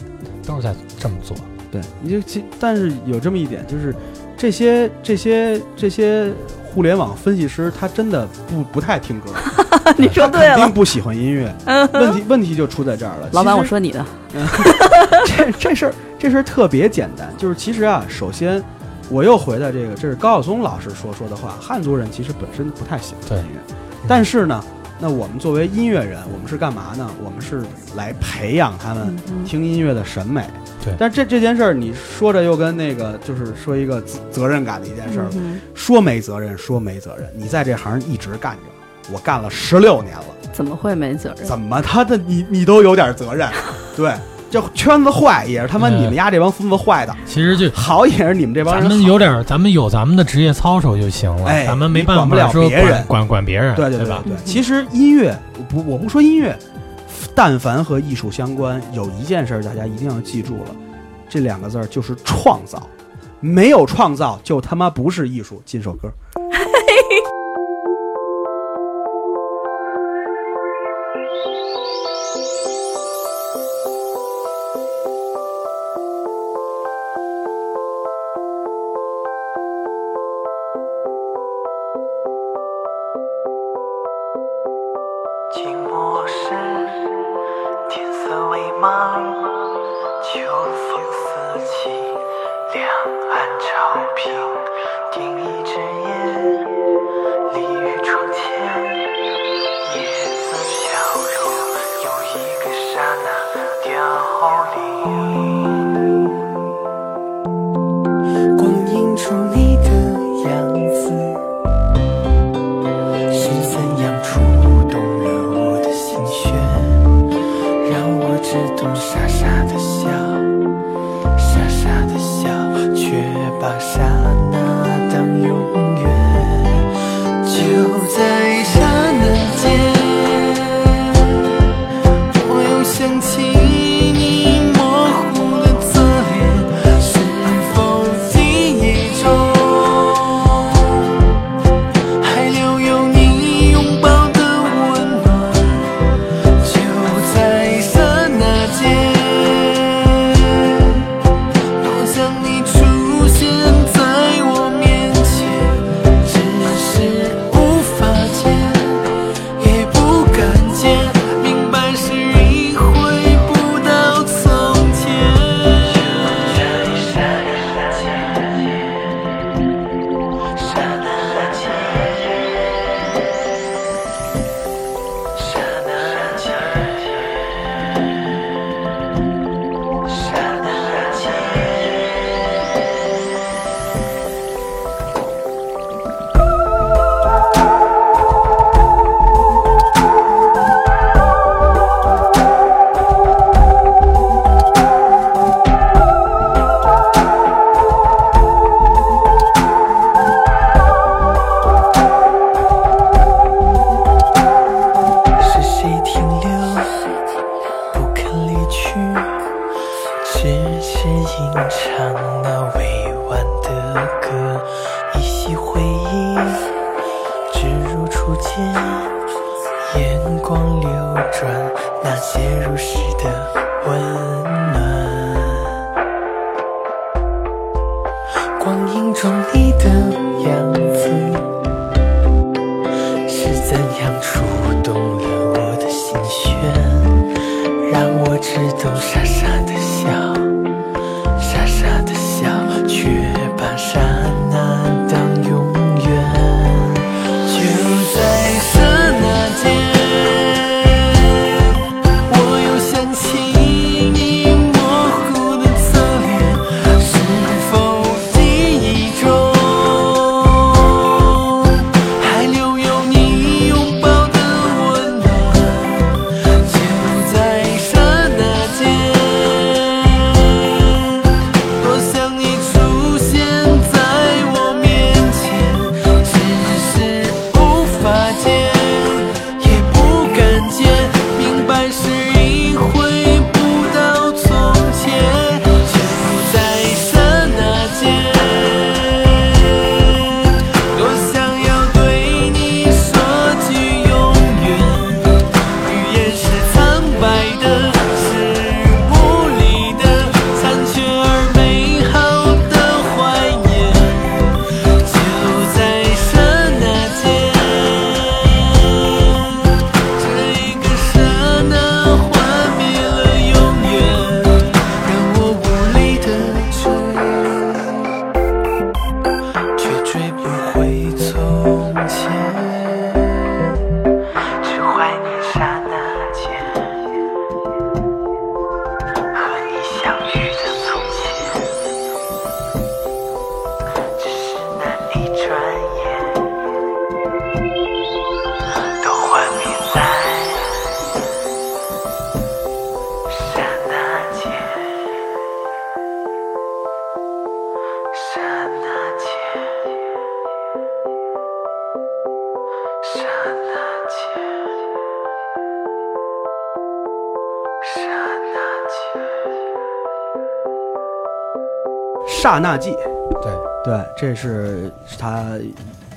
都是在这么做。对，你就其但是有这么一点，就是这些这些这些互联网分析师，他真的不不太听歌，你说对了，肯定不喜欢音乐。问题问题就出在这儿了。老板，我说你的，这这事儿这事儿特别简单，就是其实啊，首先我又回到这个，这是高晓松老师说说的话，汉族人其实本身不太喜欢对音乐，但是呢，那我们作为音乐人，我们是干嘛呢？我们是来培养他们嗯听音乐的审美。对但这这件事儿，你说着又跟那个就是说一个责责任感的一件事儿，嗯说没责任，说没责任，你在这行一直干着，我干了十六年了。怎么会没责任？怎么他的你你都有点责任，对，这圈子坏也是他妈嗯你们家这帮孙子坏的，其实就好也是你们这帮咱人咱。们有点儿，咱们有咱们的职业操守就行了，哎咱们没你管不了办法说别人管管管别人，对对吧？对，其实音乐我不我不说音乐，但凡和艺术相关，有一件事儿大家一定要记住了，这两个字儿就是创造，没有创造就他妈不是艺术。进首歌。色微刹那记》。对对，这是他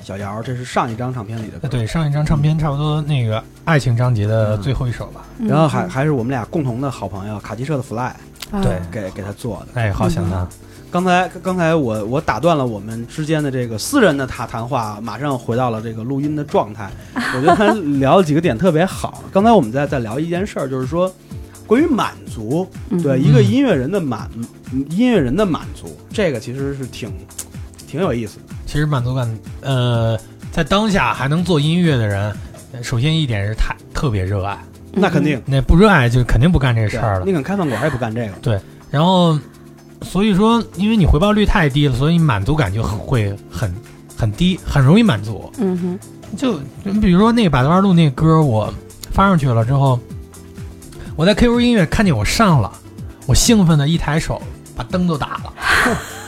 小姚，这是上一张唱片里的歌。对，上一张唱片差不多那个爱情章节的最后一首吧。嗯然后还还是我们俩共同的好朋友卡奇社的 Fly 啊对给给他做的。哎，好想他。刚才刚才我我打断了我们之间的这个私人的谈谈话，马上回到了这个录音的状态。我觉得他聊了几个点特别好。刚才我们在在聊一件事儿，就是说关于满足，嗯对一个音乐人的满音乐人的满足，这个其实是挺挺有意思的。其实满足感，呃，在当下还能做音乐的人，呃首先一点是太特别热爱，那肯定，那不热爱就肯定不干这事儿了。你肯开饭馆也不干这个。对然后，所以说，因为你回报率太低了，所以满足感就很会很很低，很容易满足。嗯哼，就你比如说那个百度二路那歌，我发上去了之后，我在 QQ 音乐看见我上了，我兴奋的一抬手把灯都打了。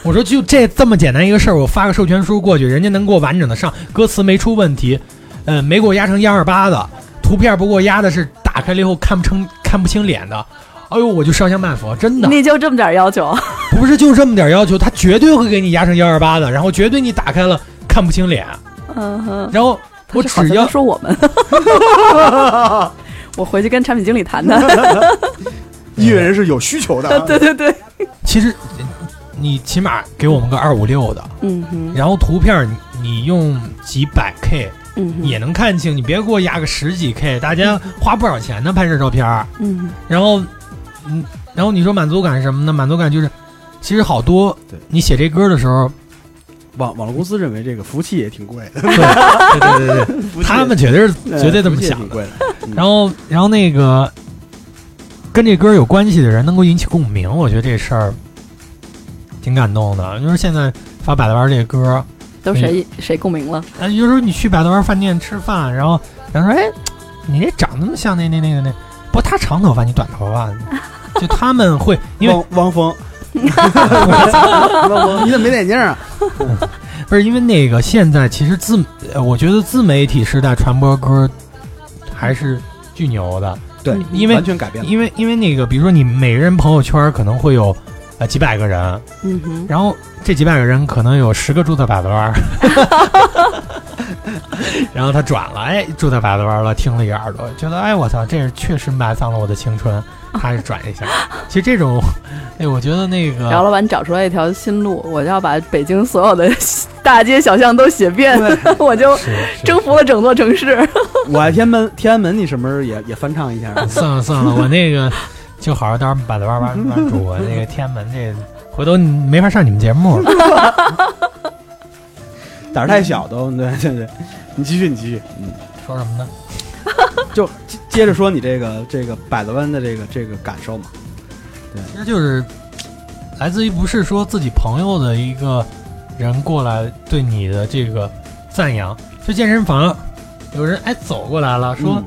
我说就这这么简单一个事儿，我发个授权书过去，人家能给我完整的上，歌词没出问题，呃，没给我压成幺二八的，图片不给我压的是打开了以后看不成看不清脸的。哎呦，我就烧香拜佛，真的你就这么点要求？不是就这么点要求，他绝对会给你压成幺二八的，然后绝对你打开了看不清脸，嗯哼，然后我只要说我们 我回去跟产品经理谈谈。音乐人是有需求的啊，对对对，其实你起码给我们个二五六的，嗯哼，然后图片你你用几百 K 嗯，也能看清，你别给我压个十几 K，大家花不少钱呢拍摄照片儿，嗯，然后嗯，然后你说满足感是什么呢？满足感就是，其实好多对。你写这歌的时候，网网络公司认为这个服务器也挺贵的，对对对对 他们绝对是呃绝对这么想的。然后然后那个跟这歌有关系的人能够引起共鸣，我觉得这事儿挺感动的。就是现在发百乐湾这歌，都谁谁共鸣了？啊，有时候你去百乐湾饭店吃饭，然后然后说，哎，你这长那么像那那那个那，不，他长头发，你短头发，就他们会因为汪汪峰，汪峰，你怎么没眼镜啊？不是因为那个现在其实自，呃我觉得自媒体时代传播歌还是巨牛的，对，因为完全改变了。因为因为那个，比如说你每个人朋友圈可能会有呃几百个人，嗯哼，然后这几百个人可能有十个注册百度湾儿，然后他转了，哎，注册百度湾了，听了一耳朵，觉得哎我操，这是确实埋葬了我的青春，还是转一下。其实这种，哎，我觉得那个姚老板找出来一条新路，我要把北京所有的大街小巷都写遍，我就征服了整座城市。我爱天安门，天安门，你什么时候也也翻唱一下？算了算了，我那个就好好待会儿百乐湾玩玩住，我那个天安门这回头没法上你们节目了。胆儿太小都，对对对。你继续，你继续，嗯，说什么呢？就接接着说你这个这个百乐湾的这个这个感受嘛。对其实就是来自于不是说自己朋友的一个人过来对你的这个赞扬，去健身房有人哎走过来了说、嗯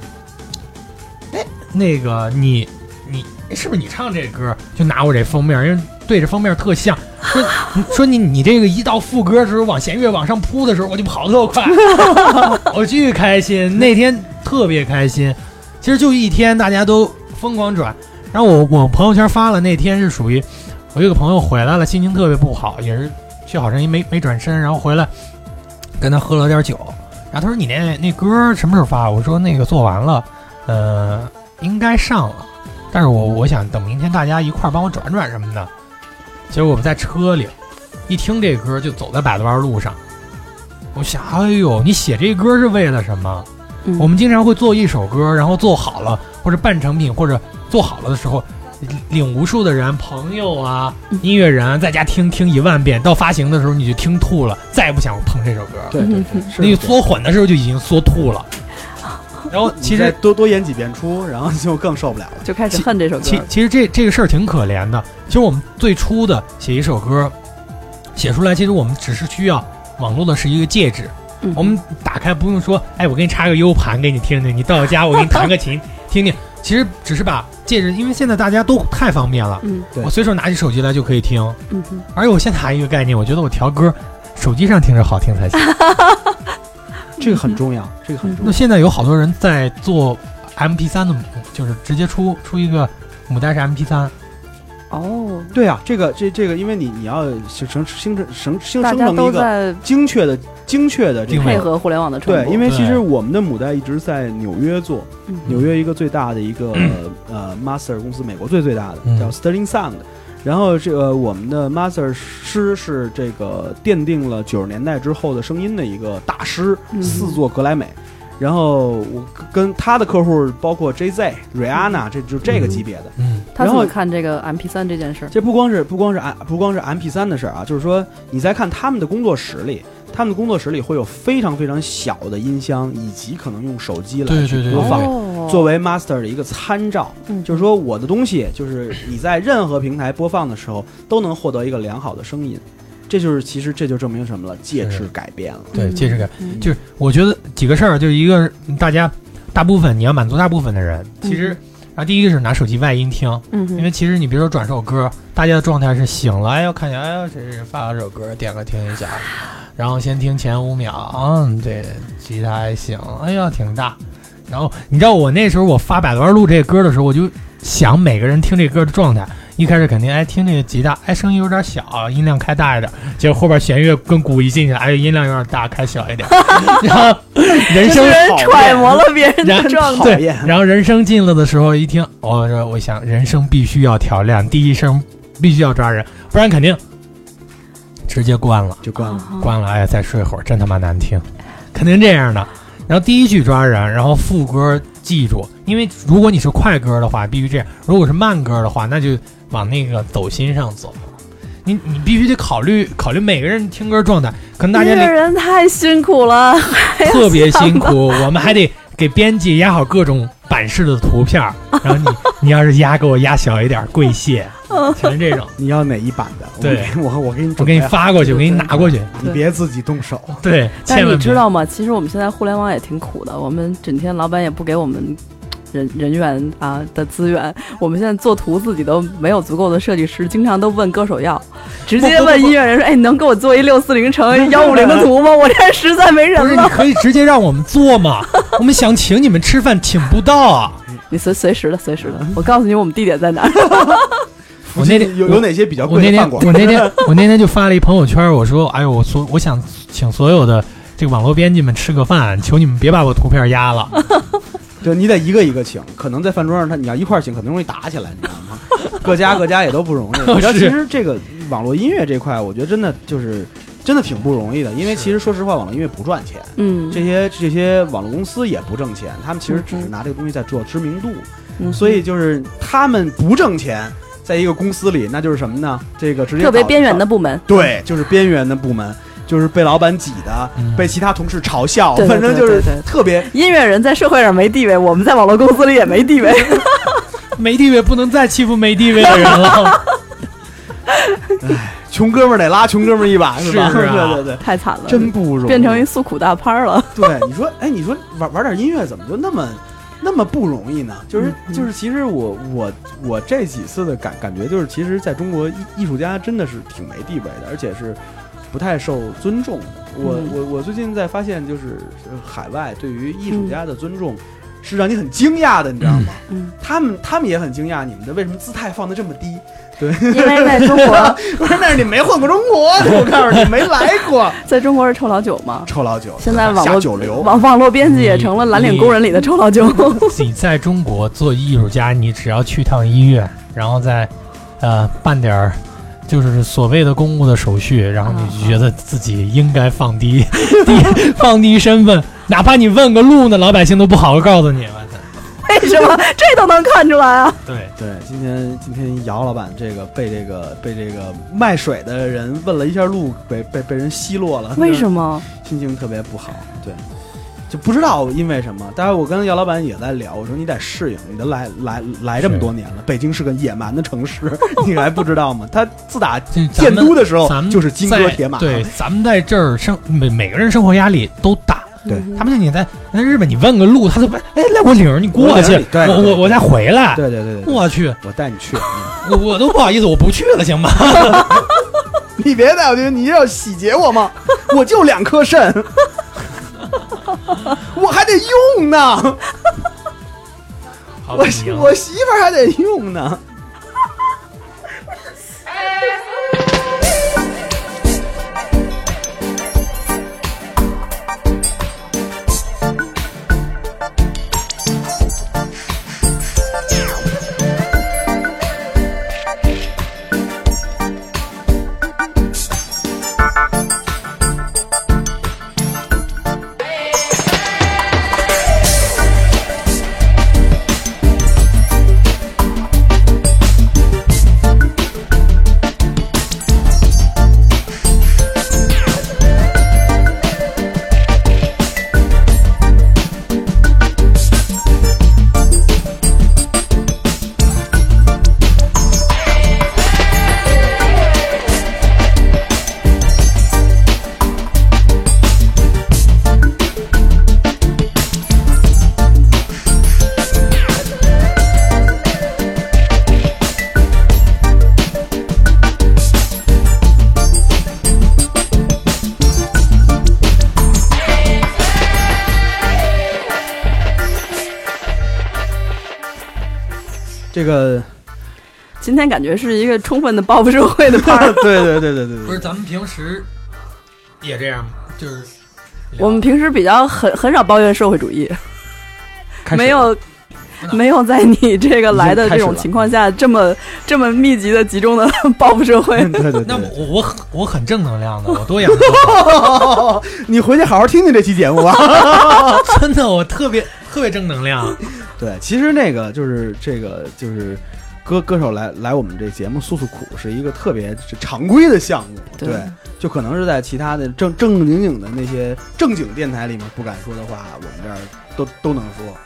那个你你哎是不是你唱这歌？就拿我这封面，因为对着封面特像，说说你你这个一到副歌的时候往弦乐往上扑的时候，我就跑特快，我巨开心，那天特别开心。其实就一天，大家都疯狂转。然后我我朋友圈发了，那天是属于我有个朋友回来了，心情特别不好，也是去好声音没没转身，然后回来跟他喝了点酒，然后他说你那那歌什么时候发？我说那个做完了，呃，应该上了，但是我我想等明天大家一块儿帮我转转什么的。结果我们在车里一听这歌，就走在百子湾路上，我想，哎呦，你写这歌是为了什么？嗯我们经常会做一首歌，然后做好了或者半成品或者做好了的时候，领无数的人、朋友啊、嗯音乐人在家听听一万遍，到发行的时候你就听吐了，再也不想碰这首歌。对对对，是那个缩混的时候就已经缩吐了。然后其实多多演几遍出，然后就更受不了了。就开始恨这首歌其。其实这这个事儿挺可怜的。其实我们最初的写一首歌，写出来，其实我们只是需要网络的是一个介质。嗯我们打开不用说，哎，我给你插个 U 盘给你听听，你到家我给你弹个琴 听听。其实只是把介质，因为现在大家都太方便了，嗯对我随手拿起手机来就可以听。嗯，而且我现在还有一个概念，我觉得我调歌，手机上听着好听才行。这个很重要，这个很重要。那现在有好多人在做 MP 3的，就是直接出出一个母带是 MP 3哦，对啊，这个这这个，因为你你要形成形成生生大家生成一个精确的精确的这个定位配合互联网的传播。对，因为其实我们的母带一直在纽约做，嗯纽约一个最大的一个呃 master 公司，美国最最大的嗯叫 Sterling Sound。然后这个我们的 master 师是这个奠定了九十年代之后的声音的一个大师，嗯四座格莱美。然后我跟他的客户包括 Jay Z、Rihanna，这就这个级别的。嗯他然后怎么看这个 MP 三这件事儿？这不光是不光是 M 不光是 MP 三的事儿啊，就是说你在看他们的工作室里，他们的工作室里会有非常非常小的音箱，以及可能用手机来去播放，哦作为 master 的一个参照。嗯就是说我的东西，就是你在任何平台播放的时候，都能获得一个良好的声音。这就是其实这就证明什么了？介质改变了。对，介质改嗯就是我觉得几个事儿，就是一个是大家大部分你要满足大部分的人，其实嗯啊，第一个是拿手机外音听，嗯，因为其实你比如说转首歌，大家的状态是醒了，哎呦看见哎呦谁谁发了首歌，点个听一下，然后先听前五秒，嗯，这吉他还行，哎呀挺大。然后你知道我那时候我发百段录这歌的时候，我就想每个人听这歌的状态。一开始肯定哎听那个吉他，哎声音有点小，音量开大一点。结果后边弦乐跟鼓一进去，哎音量有点大，开小一点。然后人声人揣摩了 别人的状态。对，然后人声进了的时候，一听，我说我想人声必须要调亮，第一声必须要抓人，不然肯定直接关了，就关了。哦关了，哎，再睡会儿，真他妈难听，肯定这样的。然后第一句抓人，然后副歌记住，因为如果你是快歌的话，必须这样；如果是慢歌的话，那就往那个走心上走。你你必须得考虑考虑每个人听歌状态，可能大家音乐得人太辛苦了，特别辛苦，我们还得给编辑压好各种版式的图片儿，然后你 你要是压给我压小一点，跪谢，全是这种。你要哪一版的？对我我给你我给你发过去，我给你拿过去。你别自己动手。对，但你知道吗？其实我们现在互联网也挺苦的，我们整天老板也不给我们人人员啊的资源，我们现在做图自己都没有足够的设计师，经常都问歌手要，直接问音乐人说：“哎，你能给我做一六四零乘幺五零的图吗？我这实在没人不是，你。可以直接让我们做嘛。我们想请你们吃饭，请不到啊。”你随随时的，随时的，我告诉你我们地点在哪儿。我那天有有哪些比较我那天贵的饭馆？我那天 我那天就发了一朋友圈，我说：“哎呦，我所我想请所有的这个网络编辑们吃个饭，求你们别把我图片压了。对你得一个一个请，可能在饭桌上他你要一块儿请，可能容易打起来，你知道吗？各家各家也都不容易。你知道，其实这个网络音乐这块，我觉得真的就是真的挺不容易的，因为其实说实话，网络音乐不赚钱，嗯，这些这些网络公司也不挣钱，他们其实只是拿这个东西在做知名度，嗯所以就是他们不挣钱，在一个公司里，那就是什么呢？这个直接特别边缘的部门。对，就是边缘的部门，就是被老板挤的，嗯被其他同事嘲笑，对对反正就是特别音乐人在社会上没地位，我们在网络公司里也没地位。没地位不能再欺负没地位的人了。穷哥们儿得拉穷哥们儿一把，吧？是啊 对对对，太惨了，真不容易，变成一诉苦大拍儿了。对。你说，哎，你说玩玩点音乐怎么就那么那么不容易呢？就是嗯就是，其实我我我这几次的感感觉就是，其实在中国艺艺术家真的是挺没地位的，而且是不太受尊重的。我嗯我我最近在发现，就是呃海外对于艺术家的尊重。是让你很惊讶的，你知道吗？嗯，他们他们也很惊讶，你们的为什么姿态放的这么低？对因为在中国，不是那是你没混过中国，我告诉你没来过。在中国是臭老九吗。臭老九，现在网络九流，网网络编辑也成了蓝领工人里的臭老九。你在中国做艺术家，你只要去趟医院，然后再呃办点儿就是所谓的公务的手续，然后你就觉得自己应该放低 低 放低身份，哪怕你问个路呢，老百姓都不好好告诉你。为什么这都能看出来啊？对，对，今天今天姚老板这个被这个被这个卖水的人问了一下路，被被被人奚落了，为什么？心情特别不好？对，就不知道因为什么。当然，我跟姚老板也在聊，我说你得适应，你都来来来这么多年了，北京是个野蛮的城市，你还不知道吗？他自打建都的时候咱们就是金戈铁马，对，咱们在这儿生每每个人生活压力都大。对嗯他们你在在日本，你问个路，他都不哎来我领着你过去我我我我再回来。对对对我去，我带你去。我都不好意思，我不去了，行吗？你别带我去，你要洗劫我吗？我就两颗肾，我还得用呢，我我媳妇儿还得用呢。这个，今天感觉是一个充分的报复社会的 part。对对对对对对，不是咱们平时也这样吗？就是我们平时比较很很少抱怨社会主义，开始没有没有在你这个来的这种情况下这么这么密集的集中的 报复社会。对对对，那我我很我很正能量的，我多阳光，你回去好好听听这期节目吧。真的，我特别特别正能量。对，其实那个就是这个就是歌歌手来来我们这节目诉诉苦，是一个特别常规的项目。对对，就可能是在其他的正正正经经的那些正经电台里面不敢说的话，我们这儿都都能说。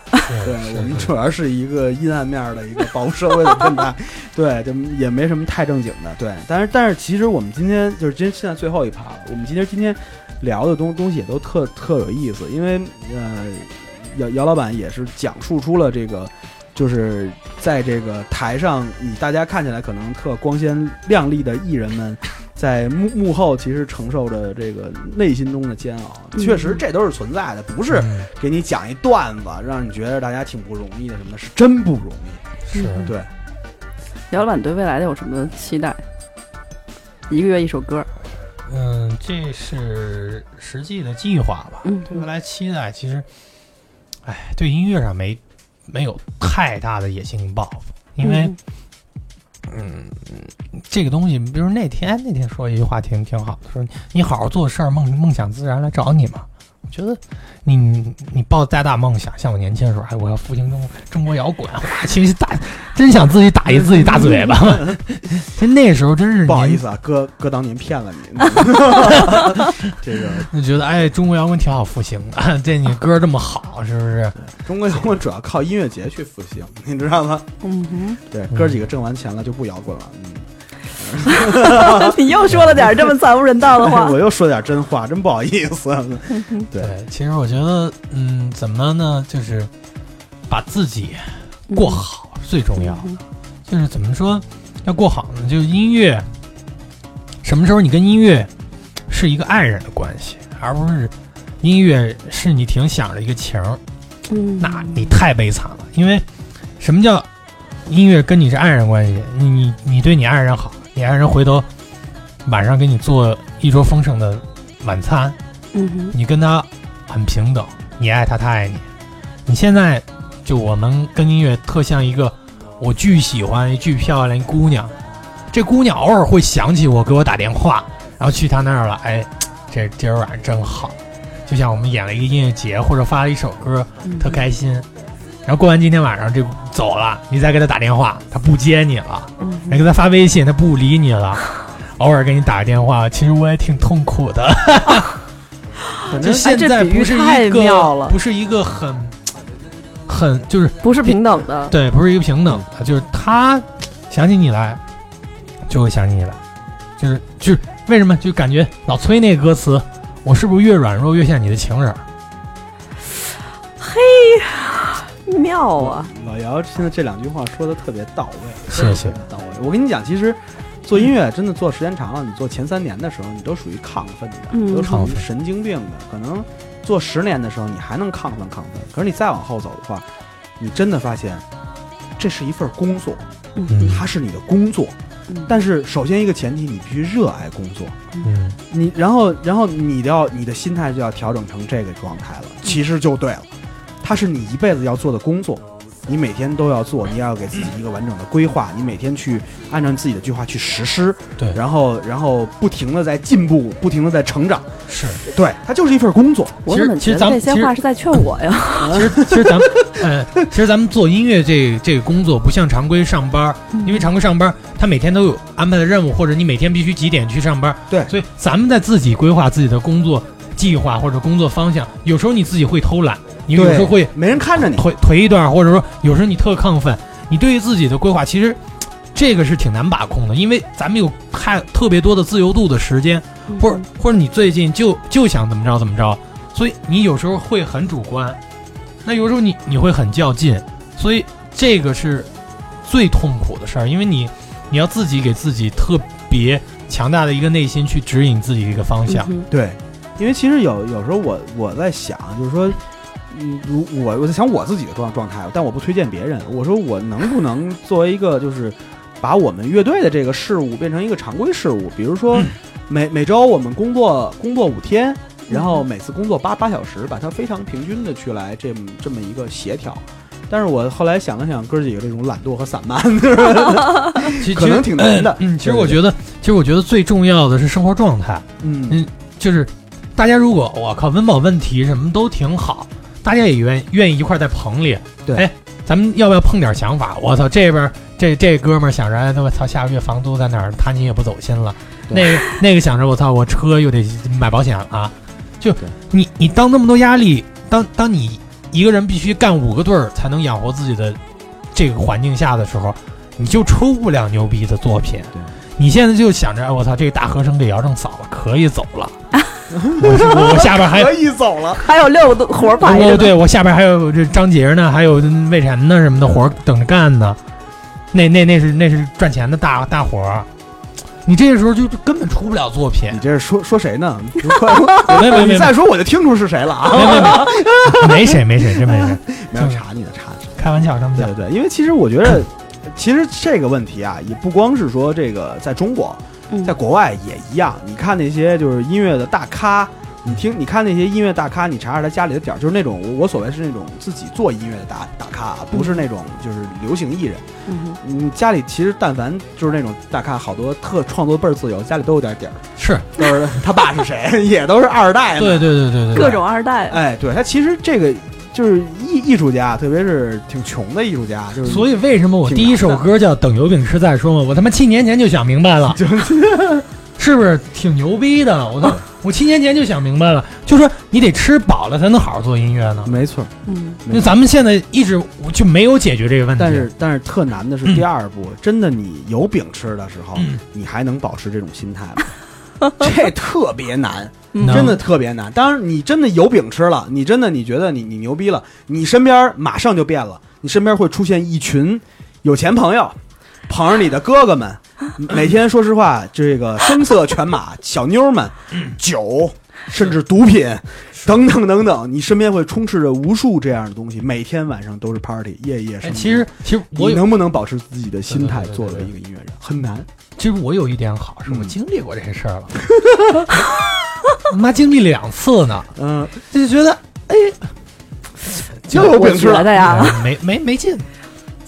对我们主要是一个阴暗面的一个保护社会的电台，对，就也没什么太正经的。对，但是但是其实我们今天就是今现在最后一趴了，我们今天今天聊的东东西也都特特有意思，因为呃，姚姚老板也是讲述出了这个。就是在这个台上，你大家看起来可能特光鲜亮丽的艺人们，在幕幕后其实承受着这个内心中的煎熬。嗯确实，这都是存在的，不是嗯给你讲一段子，让你觉得大家挺不容易的什么的，是真不容易。是嗯对，姚老板对未来的有什么期待？一个月一首歌，嗯，这是实际的计划吧。嗯对未来期待，其实，哎，对音乐上没没有太大的野心跟抱负，因为嗯这个东西，比如那天那天说一句话挺挺好的，说你好好做事儿，梦梦想自然来找你嘛。我觉得你你你抱再大梦想，像我年轻的时候，哎，我要复兴中中国摇滚，哇，其实打真想自己打一自己大嘴巴。其实那时候真是不好意思啊，哥哥当年骗了你。这个你觉得哎，中国摇滚挺好复兴的，这你歌这么好，是不是？中国摇滚主要靠音乐节去复兴，你知道吗？嗯哼，对，哥几个挣完钱了就不摇滚了。嗯。你又说了点这么惨无人道的话 我。又说点真话，真不好意思。对，其实我觉得，嗯，怎么呢？就是把自己过好是最重要的。就是怎么说要过好呢？就是音乐，什么时候你跟音乐是一个爱人的关系，而不是音乐是你挺想的一个情儿，嗯那你太悲惨了。因为什么叫音乐跟你是爱人关系？你你你对你爱人好，你爱人回头晚上给你做一桌丰盛的晚餐，嗯哼，你跟他很平等，你爱他，他爱你。你现在就我们跟音乐特像一个，我巨喜欢一巨漂亮一姑娘，这姑娘偶尔会想起我，给我打电话，然后去她那儿了，哎，这今儿晚上真好，就像我们演了一个音乐节或者发了一首歌，嗯特开心。然后过完今天晚上就走了，你再给他打电话，他不接你了；嗯你给他发微信，他不理你了。偶尔给你打个电话，其实我也挺痛苦的。就现在不是太一个不是一个很很就是不是平等的。对，不是一个平等的，就是他想起你来，就会想起你来，就是就是为什么就感觉老崔那歌词，我是不是越软弱越像你的情人？妙啊！老姚现在这两句话说的特别到位，谢谢到位。我跟你讲，其实做音乐真的做时间长了，你做前三年的时候，你都属于亢奋的，嗯都属于神经病的。可能做十年的时候，你还能亢奋亢奋，可是你再往后走的话，你真的发现这是一份工作，嗯它是你的工作。嗯但是首先一个前提，你必须热爱工作。嗯，你然后然后你要你的心态就要调整成这个状态了，其实就对了，它是你一辈子要做的工作，你每天都要做，你要给自己一个完整的规划，你每天去按照自己的计划去实施，对然后然后不停的在进步，不停的在成长，是。对，它就是一份工作。我怎么其实觉得这些话是在劝我呀？其实其实咱们呃，其实咱们做音乐这这个工作不像常规上班，因为常规上班他每天都有安排的任务，或者你每天必须几点去上班。对所以咱们在自己规划自己的工作计划或者工作方向，有时候你自己会偷懒，你有时候会没人看着你，颓颓一段，或者说有时候你特亢奋，你对于自己的规划其实。这个是挺难把控的，因为咱们有太特别多的自由度的时间，或者或者你最近就就想怎么着怎么着，所以你有时候会很主观，那有时候你你会很较劲，所以这个是最痛苦的事儿，因为你你要自己给自己特别强大的一个内心去指引自己的一个方向。嗯对，因为其实有有时候我我在想，就是说，嗯，如我我在想我自己的状状态，但我不推荐别人。我说我能不能作为一个就是把我们乐队的这个事务变成一个常规事务，比如说嗯每每周我们工作工作五天，然后每次工作八八小时，把它非常平均的去来这么这么一个协调。但是我后来想了想，哥几个这种懒惰和散漫，其可能挺难的嗯，其实我觉得，其实我觉得最重要的是生活状态。嗯嗯就是大家如果我靠温饱问题什么都挺好，大家也愿愿意一块儿在棚里，对哎，咱们要不要碰点想法？我操，这边这这哥们儿想着，哎，我操，下个月房租在哪儿？他你也不走心了。对那个那个想着，我操，我车又得买保险了。就你你当那么多压力，当当你一个人必须干五个队儿才能养活自己的这个环境下的时候，你就出不了牛逼的作品。对你现在就想着，哎，我操，这个大和声给姚正扫了，可以走了。我我下边还可，以走了。还有六个活儿排着哦，对我下边还有这张杰呢，还有魏晨呢什么的活儿等着干呢。那那那是那是赚钱的大大活儿，你这个时候就根本出不了作品你。这是说说谁呢？没没没再说我就听出是谁了啊！没没没，没 谁没谁，真没谁，没有查你的查你。开玩笑，开玩笑对。对对，因为其实我觉得，其实这个问题啊，也不光是说这个在中国，嗯在国外也一样。你看那些就是音乐的大咖，你听你看那些音乐大咖，你查查他家里的点儿，就是那种我所谓是那种自己做音乐的大大咖啊，不是那种就是流行艺人。嗯哼你家里其实但凡就是那种大咖，好多特创作倍儿自由，家里都有点点儿，是，都是他爸是谁，也都是二代呢。对对对对对，各种二代，哎，对他其实这个就是艺艺术家，特别是挺穷的艺术家，就是所以为什么我第一首歌叫《等油饼吃再说》嘛？我他妈七年前就想明白了，是不是挺牛逼的？我操，我七年前就想明白了，就说你得吃饱了才能好好做音乐呢。没错。嗯，因为咱们现在一直就没有解决这个问题。但是但是特难的是第二步，真的你有饼吃的时候，嗯你还能保持这种心态吗？这特别难，嗯真的特别难。当然，你真的有饼吃了，你真的你觉得你你牛逼了，你身边马上就变了，你身边会出现一群有钱朋友，捧着你的哥哥们，每天说实话，这个声色犬马、小妞们、酒，甚至毒品。等等等等，你身边会充斥着无数这样的东西，每天晚上都是 party，夜夜。其实其实我你能不能保持自己的心态作为一个音乐人很难。其实我有一点好，是我嗯经历过这些事儿了，他 妈经历两次呢，嗯，就觉得哎，就有我饼吃了。觉得呀，哎没没没劲。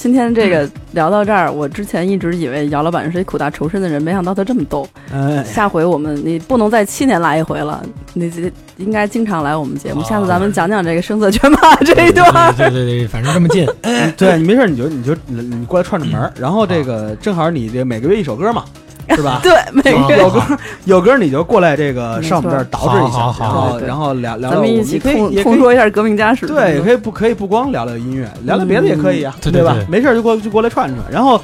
今天这个聊到这儿，我之前一直以为姚老板是一苦大仇深的人，没想到他这么逗。哎，下回我们你不能再七年来一回了，你这应该经常来我们节目。哦下次咱们讲讲这个声色犬马这一段。对对对对，反正这么近。对你没事，你就你就你过来串串门儿，然后这个正好你这每个月一首歌嘛，是吧？对，每个人有歌有歌你就过来这个上我们这儿捯饬一下，好好好然后聊聊聊咱们一起我可以通说一下革命家史。对，也可以不可以不光聊聊音乐，聊聊别的也可以啊，嗯对对对？没事就过就过来串串，然后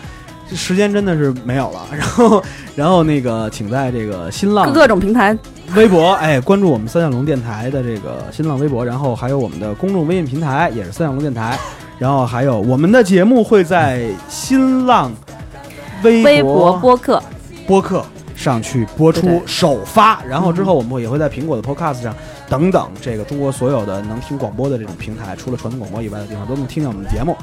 时间真的是没有了，然后然后那个请在这个新浪各各种平台微博，哎，关注我们三角龙电台的这个新浪微博，然后还有我们的公众微信平台，也是三角龙电台，然后还有我们的节目会在新浪微微博播客，播客上去播出对对首发，然后之后我们也会在苹果的 Podcast 上等等这个中国所有的能听广播的这种平台，除了传统广播以外的地方都能听见我们的节目。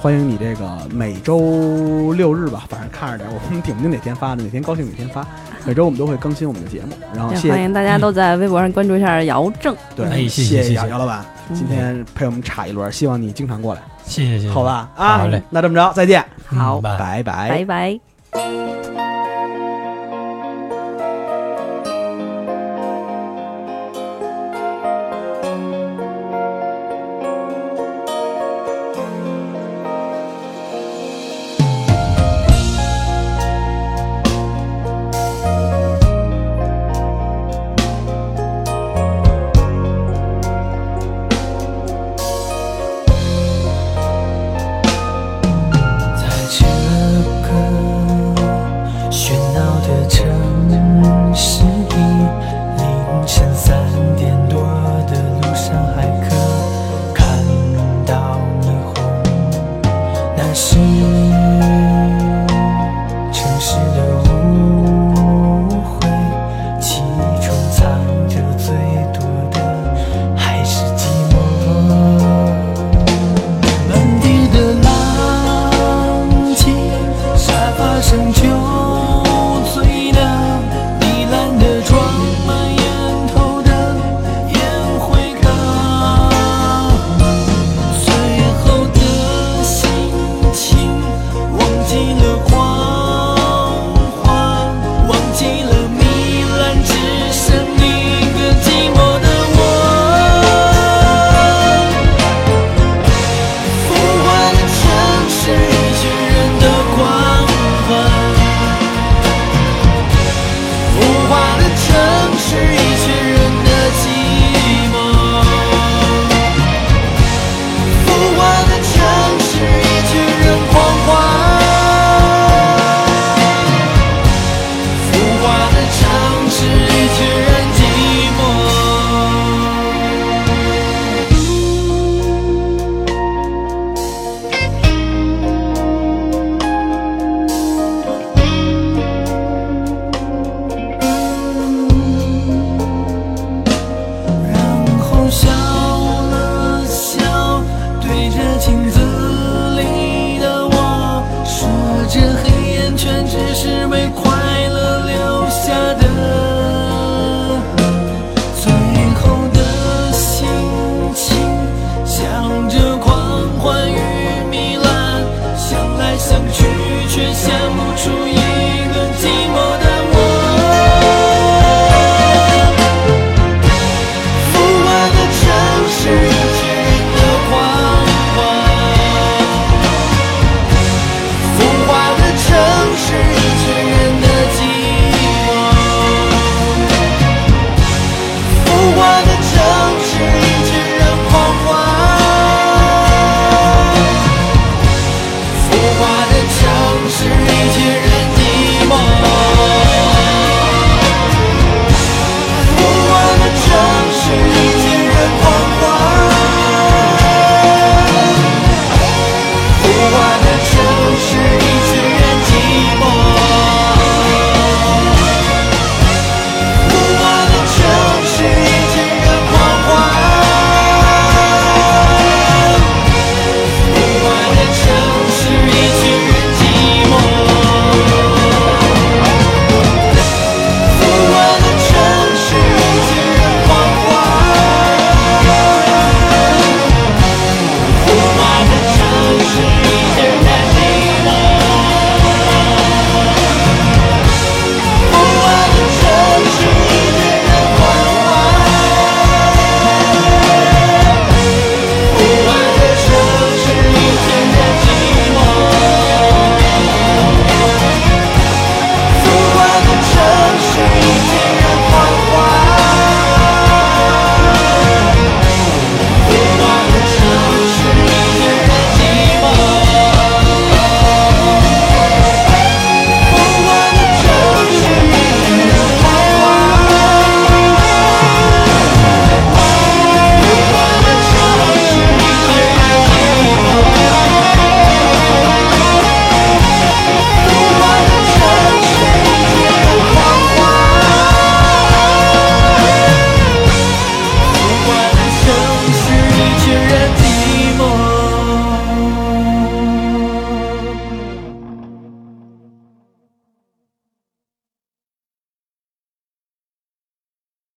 欢迎你这个每周六日吧，反正看着点，我们顶不定哪天发的，哪天高兴哪天发。每周我们都会更新我们的节目，然后也谢谢欢迎大家都在微博上关注一下姚正。对，哎谢谢姚姚老板，嗯今天陪我们插一轮，希望你经常过来，谢谢谢谢，好吧？啊，好嘞，那这么着，再见，嗯好拜。拜拜拜